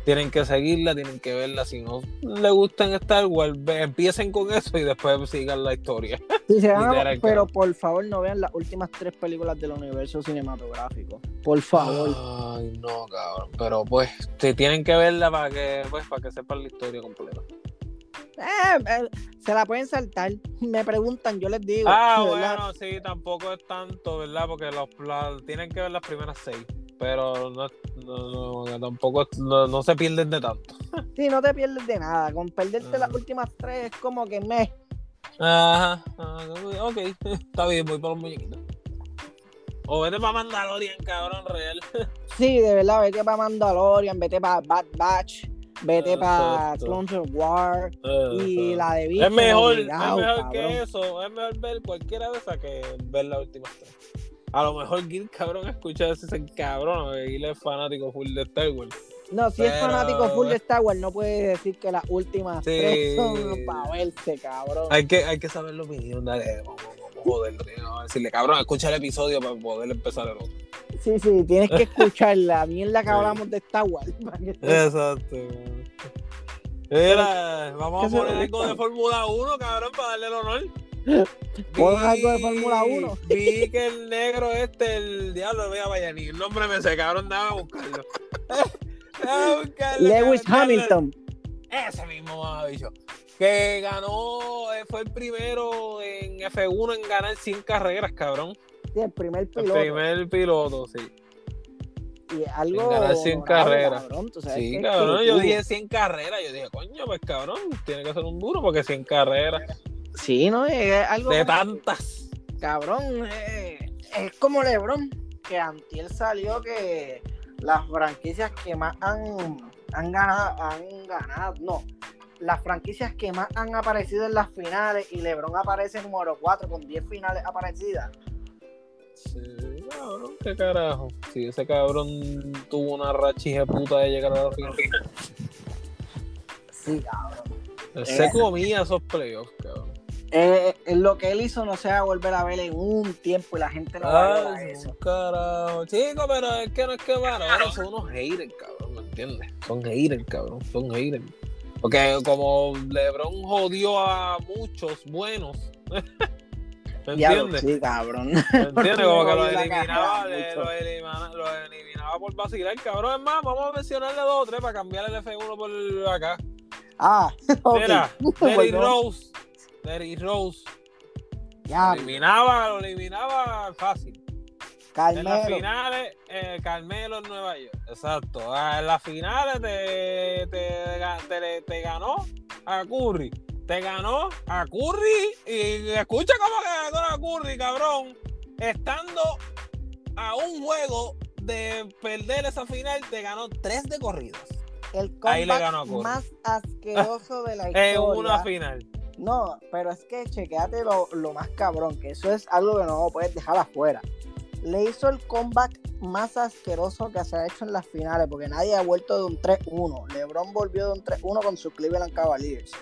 Tienen que seguirla, tienen que verla. Si no le gustan Star Wars, empiecen con eso y después sigan la historia. Sí, se van a- literal, pero por favor no vean las últimas tres películas del universo cinematográfico. Por favor. Ay, no, cabrón. Pero pues, te tienen que verla para que, pues, para que sepan la historia completa. Eh, eh, se la pueden saltar. Me preguntan, yo les digo. Ah, ¿verdad? bueno, sí, tampoco es tanto, ¿verdad? Porque los, la- tienen que ver las primeras seis. Pero no, no, no, tampoco no, no se pierden de tanto. Sí, no te pierdes de nada. Con perderte las Ajá. últimas tres es como que me. Ajá, ah, ok, está bien, voy por los muñequitos. O vete para Mandalorian, cabrón, real. Sí, de verdad, vete para Mandalorian, vete para Bad Batch, vete para. Clones of War y la de Es mejor, obligado, es mejor cabrón. que eso, es mejor ver cualquiera de esas que ver las últimas tres. A lo mejor Gil, cabrón, escucha ese cabrón, Gil es fanático full de Star Wars. No, si es fanático full de Star Wars, no puede decir que las últimas Sí. tres son para verse, cabrón. Hay que, hay que saber la opinión, dale, vamos, vamos, vamos a decirle, cabrón, escucha el episodio para poder empezar el otro. Sí, sí, tienes que escuchar la mierda que hablamos de Star Wars. Exacto. Mira, vamos ¿Qué a poner se- algo de Fórmula 1, cabrón, para darle el honor. Pon algo de Fórmula 1. Vi que el negro este, el diablo, voy a vaya, ni el nombre me sé, cabrón, buscarlo. Déjame buscarlo, Lewis Hamilton. Ese mismo mamabicho. Que ganó, eh, fue el primero en F1 en ganar 100 carreras, cabrón. Sí, el primer El piloto. primer piloto, sí. Y algo. en ganar 100 honorable, carreras. cabrón, tú sabes Sí, cabrón, yo dije 100 carreras. Yo dije, coño, pues cabrón, tiene que ser un duro porque 100 carreras. Sí, ¿no? Es algo. De tantas. Cabrón, eh, es como LeBron, que antier salió que las franquicias que más han, han ganado, han ganado, no, las franquicias que más han aparecido en las finales y LeBron aparece número 4 con 10 finales aparecidas. Sí, cabrón, qué carajo. Sí, ese cabrón tuvo una rachija puta de llegar a la final. Sí, cabrón. Se comía esos playoffs, cabrón. Eh, eh, lo que él hizo no se va a volver a ver en un tiempo y la gente no va a ver eso. carajo. Chico, pero es que no es que mano, ahora son unos haters, cabrón, ¿me entiendes? Son haters, cabrón, son haters. Porque como LeBron jodió a muchos buenos, ¿me entiendes? sí, cabrón. ¿Me entiendes? Como que lo Jodió la eliminaba, carrera de- mucho. lo, eliminaba, lo eliminaba por vacilar, cabrón. Es más, vamos a mencionarle dos o tres para cambiar el F1 por acá. Ah, ok. Mira, Derrick Perdón. Rose, Derrick Rose, Ya, lo eliminaba, lo eliminaba fácil. En las finales, eh, Carmelo en Nueva York. Exacto. Ah, En las finales te, te, ga- te- te ganó a Curry. Te ganó a Curry. Y escucha cómo ganó a Curry, cabrón. Estando a un juego de perder esa final, te ganó tres de corridas. El Ahí le comeback ganó a Curry. más asqueroso de la historia. En una final. No, pero es que chequeate lo, lo más cabrón, que eso es algo que no puedes dejar afuera. Le hizo el comeback más asqueroso que se ha hecho en las finales, porque nadie ha vuelto de un 3-1. LeBron volvió de un 3-1 con sus Cleveland Cavaliers.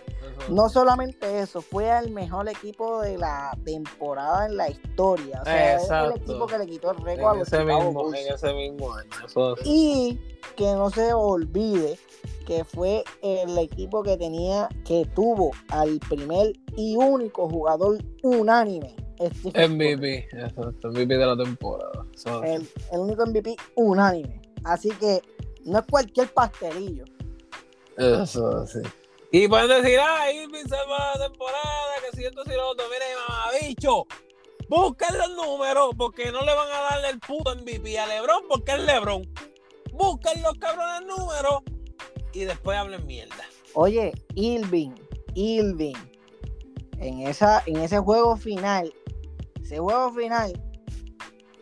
No solamente eso, fue el mejor equipo de la temporada en la historia. O sea, es el Exacto. equipo que le quitó el récord a los ese, mismo, en ese mismo año. Eso es- Y que no se olvide que fue el equipo que tenía, que tuvo al primer y único jugador unánime. MVP. Exacto. MVP de la temporada. El único MVP unánime. Así que no es cualquier pastelillo. Eso sí. Y pueden decir, ah, Irving se va la temporada, que si esto si lo otro. Mire, mamabicho, busquen los números, porque no le van a darle el puto MVP a LeBron, porque es LeBron. Busquen los cabrones números y después hablen mierda. Oye, Irving, Irving, en, esa, en ese juego final, ese juego final,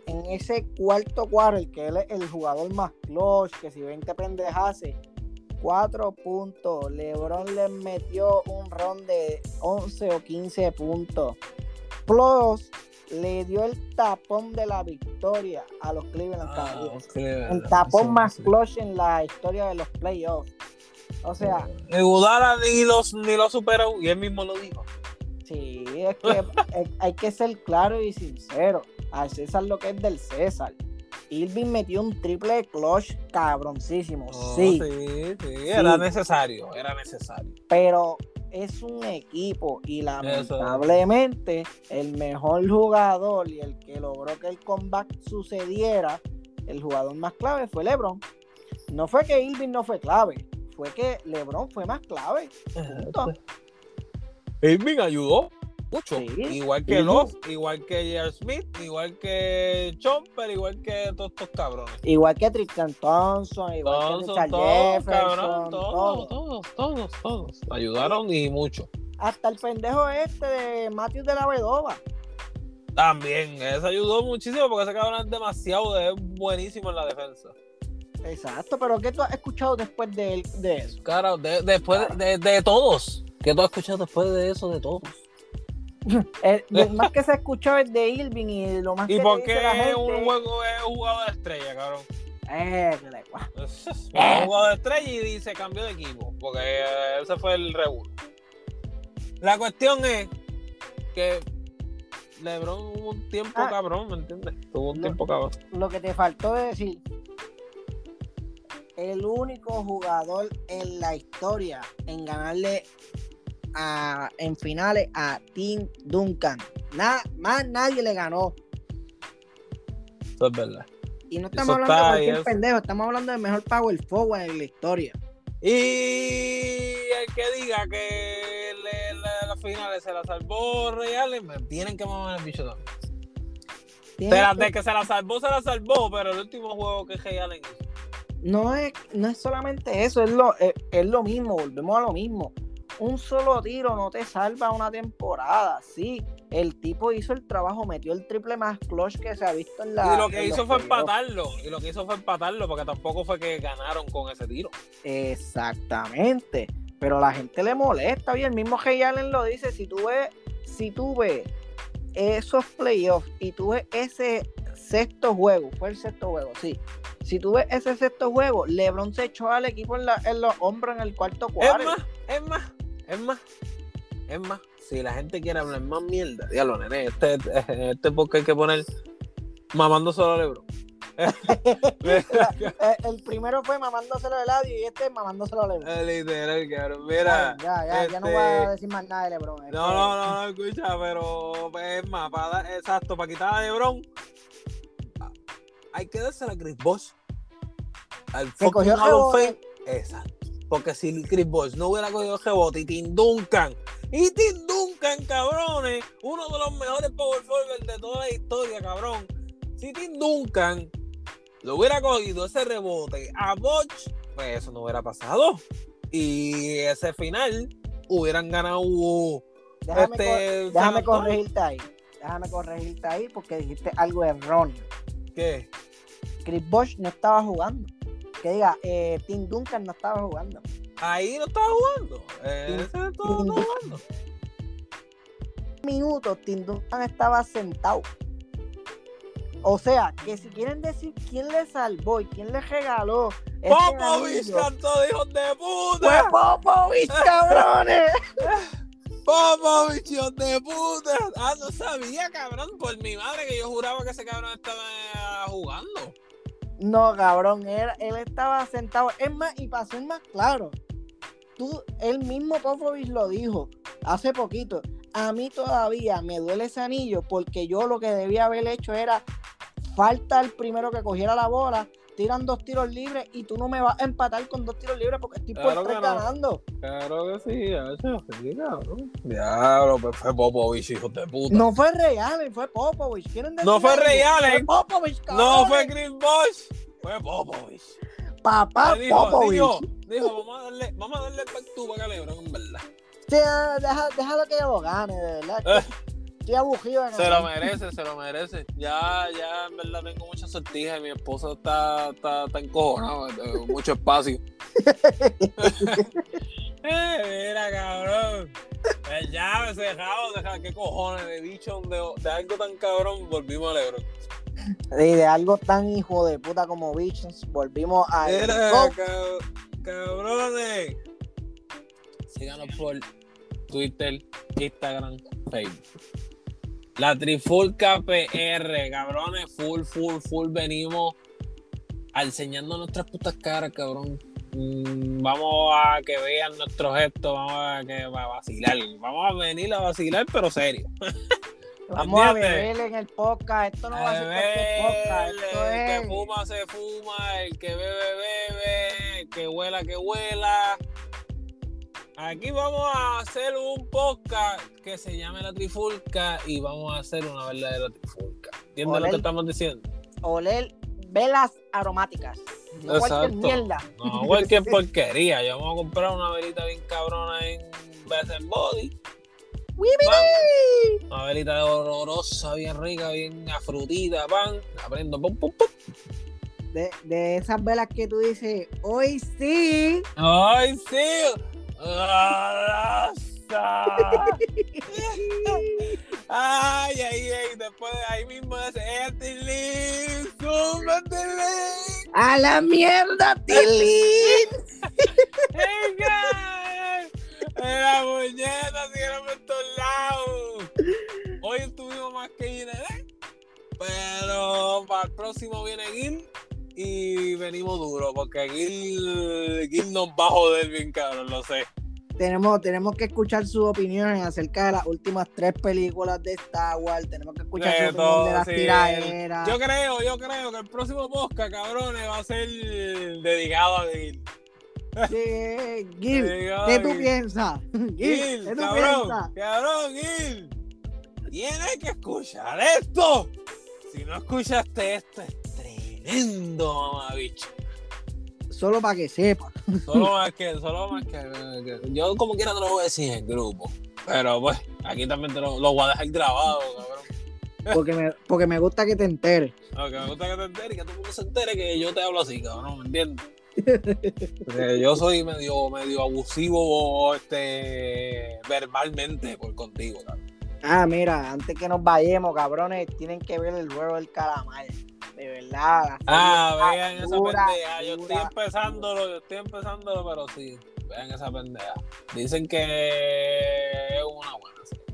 en ese cuarto cuarto, que él es el jugador más clutch, que si 20 pendejase, 4 puntos. LeBron le metió un ron de 11 o 15 puntos. Plus, le dio el tapón de la victoria a los Cleveland Cavaliers. El tapón más clutch en la historia de los playoffs. O sea, Ni Udara ni los ni lo superó, y él mismo lo dijo. Sí, es que hay- que ser claro y sincero. Al César lo que es del César. Irving metió un triple clutch cabroncísimo, Oh, sí, sí, sí, era necesario, era necesario. pero es un equipo y lamentablemente el mejor jugador y el que logró que el comeback sucediera, el jugador más clave fue LeBron. No fue que Irving no fue clave, fue que LeBron fue más clave. Punto. Irving ayudó mucho. Sí, igual que. Love, igual que J.R. Smith, igual que Chomper, igual que todos estos cabrones. Igual que Tristan Thompson, igual Todos, que Richard todos, Jefferson, cabrón, todo. todos, todos, todos, todos. Ayudaron y mucho. Hasta el pendejo este de Matthews de la Vedova. También, eso ayudó muchísimo porque ese cabrón es demasiado es buenísimo en la defensa. Exacto, pero ¿qué tú has escuchado después de, él- de eso? Cara, de- después de, de todos. ¿Qué tú has escuchado después de eso de todos? El, lo más que se escuchó es de Irving y lo más ¿Y que por la qué gente un juego es jugador de estrella, cabrón? Eh, que le- un jugador de estrella y dice cambió de equipo, porque eh, ese fue el revuelo. La cuestión es que LeBron hubo un tiempo Ah. cabrón, ¿me entiendes? Tuvo un tiempo cabrón. Lo que te faltó de decir, el único jugador en la historia en ganarle a, en finales a Tim Duncan. Nada, más nadie le ganó. Eso es verdad. Y no estamos Eso hablando de cualquier pendejo, estamos hablando del mejor power forward en la historia. Y el que diga que le- la- las finales se la salvó Real, me tienen que mamar el bicho también. La- que- que se la salvó, se la salvó, pero el último juego que Ray Allen hizo. no, es, no es solamente eso, es lo, es, es lo mismo, volvemos a lo mismo. Un solo tiro no te salva una temporada, sí. El tipo hizo el trabajo, metió el triple más clutch que se ha visto en la. y lo que hizo fue empatarlo. Y lo que hizo fue empatarlo, porque tampoco fue que ganaron con ese tiro. Exactamente. Pero la gente le molesta, y el mismo Ray Allen lo dice, si tú ves, si tú ves esos playoffs y tú ves ese sexto juego, fue el sexto juego, sí. Si tú ves ese sexto juego, LeBron se echó al equipo en, la- en los hombros en el cuarto Es cuarto. más, es más, es más, es más. si la gente quiere hablar más mierda, diablo, nene, este, este podcast hay que poner mamando solo a Lebron. Eh, el primero fue mamándoselo de Eladio y este mamándoselo de Lebron. Literal, cabrón. Mira. Ya, ya, ya no voy a este, decir más nada de Lebron. No, no, no, no, escucha, pero pues, es más, para exacto, para quitar a Lebron, hay que dársela a Chris Bosh. Al fucking Hall of. Exacto. Porque si Chris Bosh no hubiera cogido el rebote y Tim Duncan, y Tim Duncan, cabrones, uno de los mejores power forward de toda la historia, cabrón. Si Tim Duncan lo hubiera cogido ese rebote a Bosch, pues eso no hubiera pasado. Y ese final hubieran ganado Déjame, este, cor- déjame corregirte ahí. Déjame corregirte ahí porque dijiste algo erróneo. ¿Qué? Chris Bosh no estaba jugando. Que diga, eh, Tim Duncan no estaba jugando. Ahí no estaba jugando. Eh, ese no estaba Tim jugando. minutos Tim Duncan estaba sentado. O sea, que si quieren decir quién le salvó y quién le regaló ese Popovich cantó de hijos de fue puta. Popovich, cabrones. Popovich, hijos de puta. Ah, no sabía, cabrón. Por mi madre que yo juraba que ese cabrón estaba jugando. No, cabrón, él, él estaba sentado. Es más, y para ser más claro, tú, él mismo Popovich lo dijo hace poquito. A mí todavía me duele ese anillo porque yo lo que debía haber hecho era falta el primero que cogiera la bola, tiran dos tiros libres y tú no me vas a empatar con dos tiros libres porque estoy Claro por tres no. ganando. Claro que sí, eso sí, cabrón. Diablo, pues fue Popovich, hijos de puta. No fue Real, fue Popovich. ¿Quieren decir No fue Allen. Fue Popovich, No cabrones. fue Chris Bosh, fue Popovich. Papá dijo, Popovich. dijo, dijo, vamos a darle, vamos a darle el back to back a LeBron, en verdad. Sí, deja, déjalo que yo lo gane, de verdad. Estoy aburrido de Eh. Se lo merece, se lo merece. Ya, ya, en verdad tengo muchas sortijas. Mi esposo está, está, está encojonado, tengo mucho espacio. eh, mira, cabrón. Pues ya, me dejado, deja, qué cojones de bicho, de, de algo tan cabrón, volvimos a Lebron. Y de algo tan hijo de puta como Bichos, volvimos a. Mira, Go. cab- cabrones. Síganos por Twitter, Instagram, Facebook. La Trifulca PR, cabrones, full, full, full. Venimos enseñando nuestras putas caras, cabrón. Mm, vamos a que vean nuestros gestos, vamos a, que, a vacilar. Vamos a venir a vacilar, pero serio. Vamos a beber en el podcast. Esto no va a ser cualquier podcast. Esto el que fuma se fuma, el que bebe bebe, el que huela que huela. Aquí vamos a hacer un podcast que se llame La Trifulca y vamos a hacer una verdadera trifulca. ¿Entiendes lo Oler. que estamos diciendo? Oler velas aromáticas. No cualquier Exacto. mierda. No, cualquier porquería. Yo vamos a comprar una velita bien cabrona en and Body. ¡Wibidi! Una velita olorosa, bien rica, bien afrutita, pan. La prendo, pum, pum, pum. De, de esas velas que tú dices, hoy sí. ¡Ay, sí! ¡Ay, ay, ay! Después de ahí mismo ese Etilis, súbetele. ¡A la mierda, Tilín! ¡Venga! ¡La muñeca siguieron por todos lados! Hoy estuvimos más que IND, pero para el próximo viene Gil y venimos duro, porque Gil, Gil nos va a joder bien cabrón, lo sé. tenemos, tenemos que escuchar sus opiniones acerca de las últimas tres películas de Star Wars. Tenemos que escuchar De su opinión de las sí. tiraderas. Yo creo, yo creo que el próximo podcast, cabrones, va a ser dedicado a Gil. Sí, Gil, Dedicado ¿qué tú Gil. piensas? Gil, Gil, ¿qué tú cabrón, piensas? cabrón, Gil. Tienes que escuchar esto. Si no escuchaste esto, tremendo, mamabicho. Solo para que sepa. Solo más que, solo más que, que- Yo como quiera te lo voy a decir en el grupo. Pero pues, aquí también te lo, lo voy a dejar grabado, cabrón. Porque me, porque me gusta que te enteres. No, que me gusta que te enteres y que todo el mundo se entere que yo te hablo así, cabrón, ¿me entiendes? Porque yo soy medio, medio abusivo este, verbalmente por contigo, cabrón. Ah, mira, antes que nos vayamos, cabrones, tienen que ver el juego del calamar. De verdad. Ah, vean esa pendeja. Yo estoy empezándolo, yo estoy empezándolo, pero sí. Vean esa pendeja. Dicen que es una buena serie.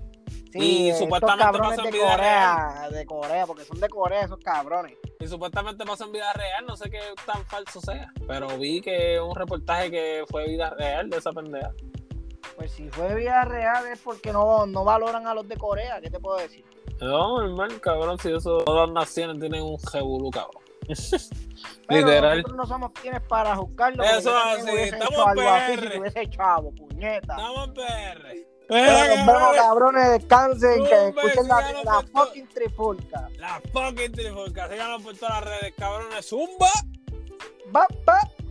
Sí, Y supuestamente pasa en vida Corea, de Corea, porque son de Corea esos cabrones. Y supuestamente pasó en vida real, no sé qué tan falso sea. Pero vi que un reportaje que fue vida real de esa pendeja. Pues si fue vida real es porque no, no valoran a los de Corea, ¿qué te puedo decir? No, normal, cabrón, si eso, todas las naciones tienen un jebulú, cabrón. Pero Literal. nosotros no somos quienes para juzgarlo. Eso así, estamos hecho algo así PR. si chavo, puñeta. Estamos en PR. Pero nos vemos, cabrones. descansen, que escuchen la, fucking trifulca. La fucking trifulca. Síganos por todas las redes, cabrones. Zumba. Va, va.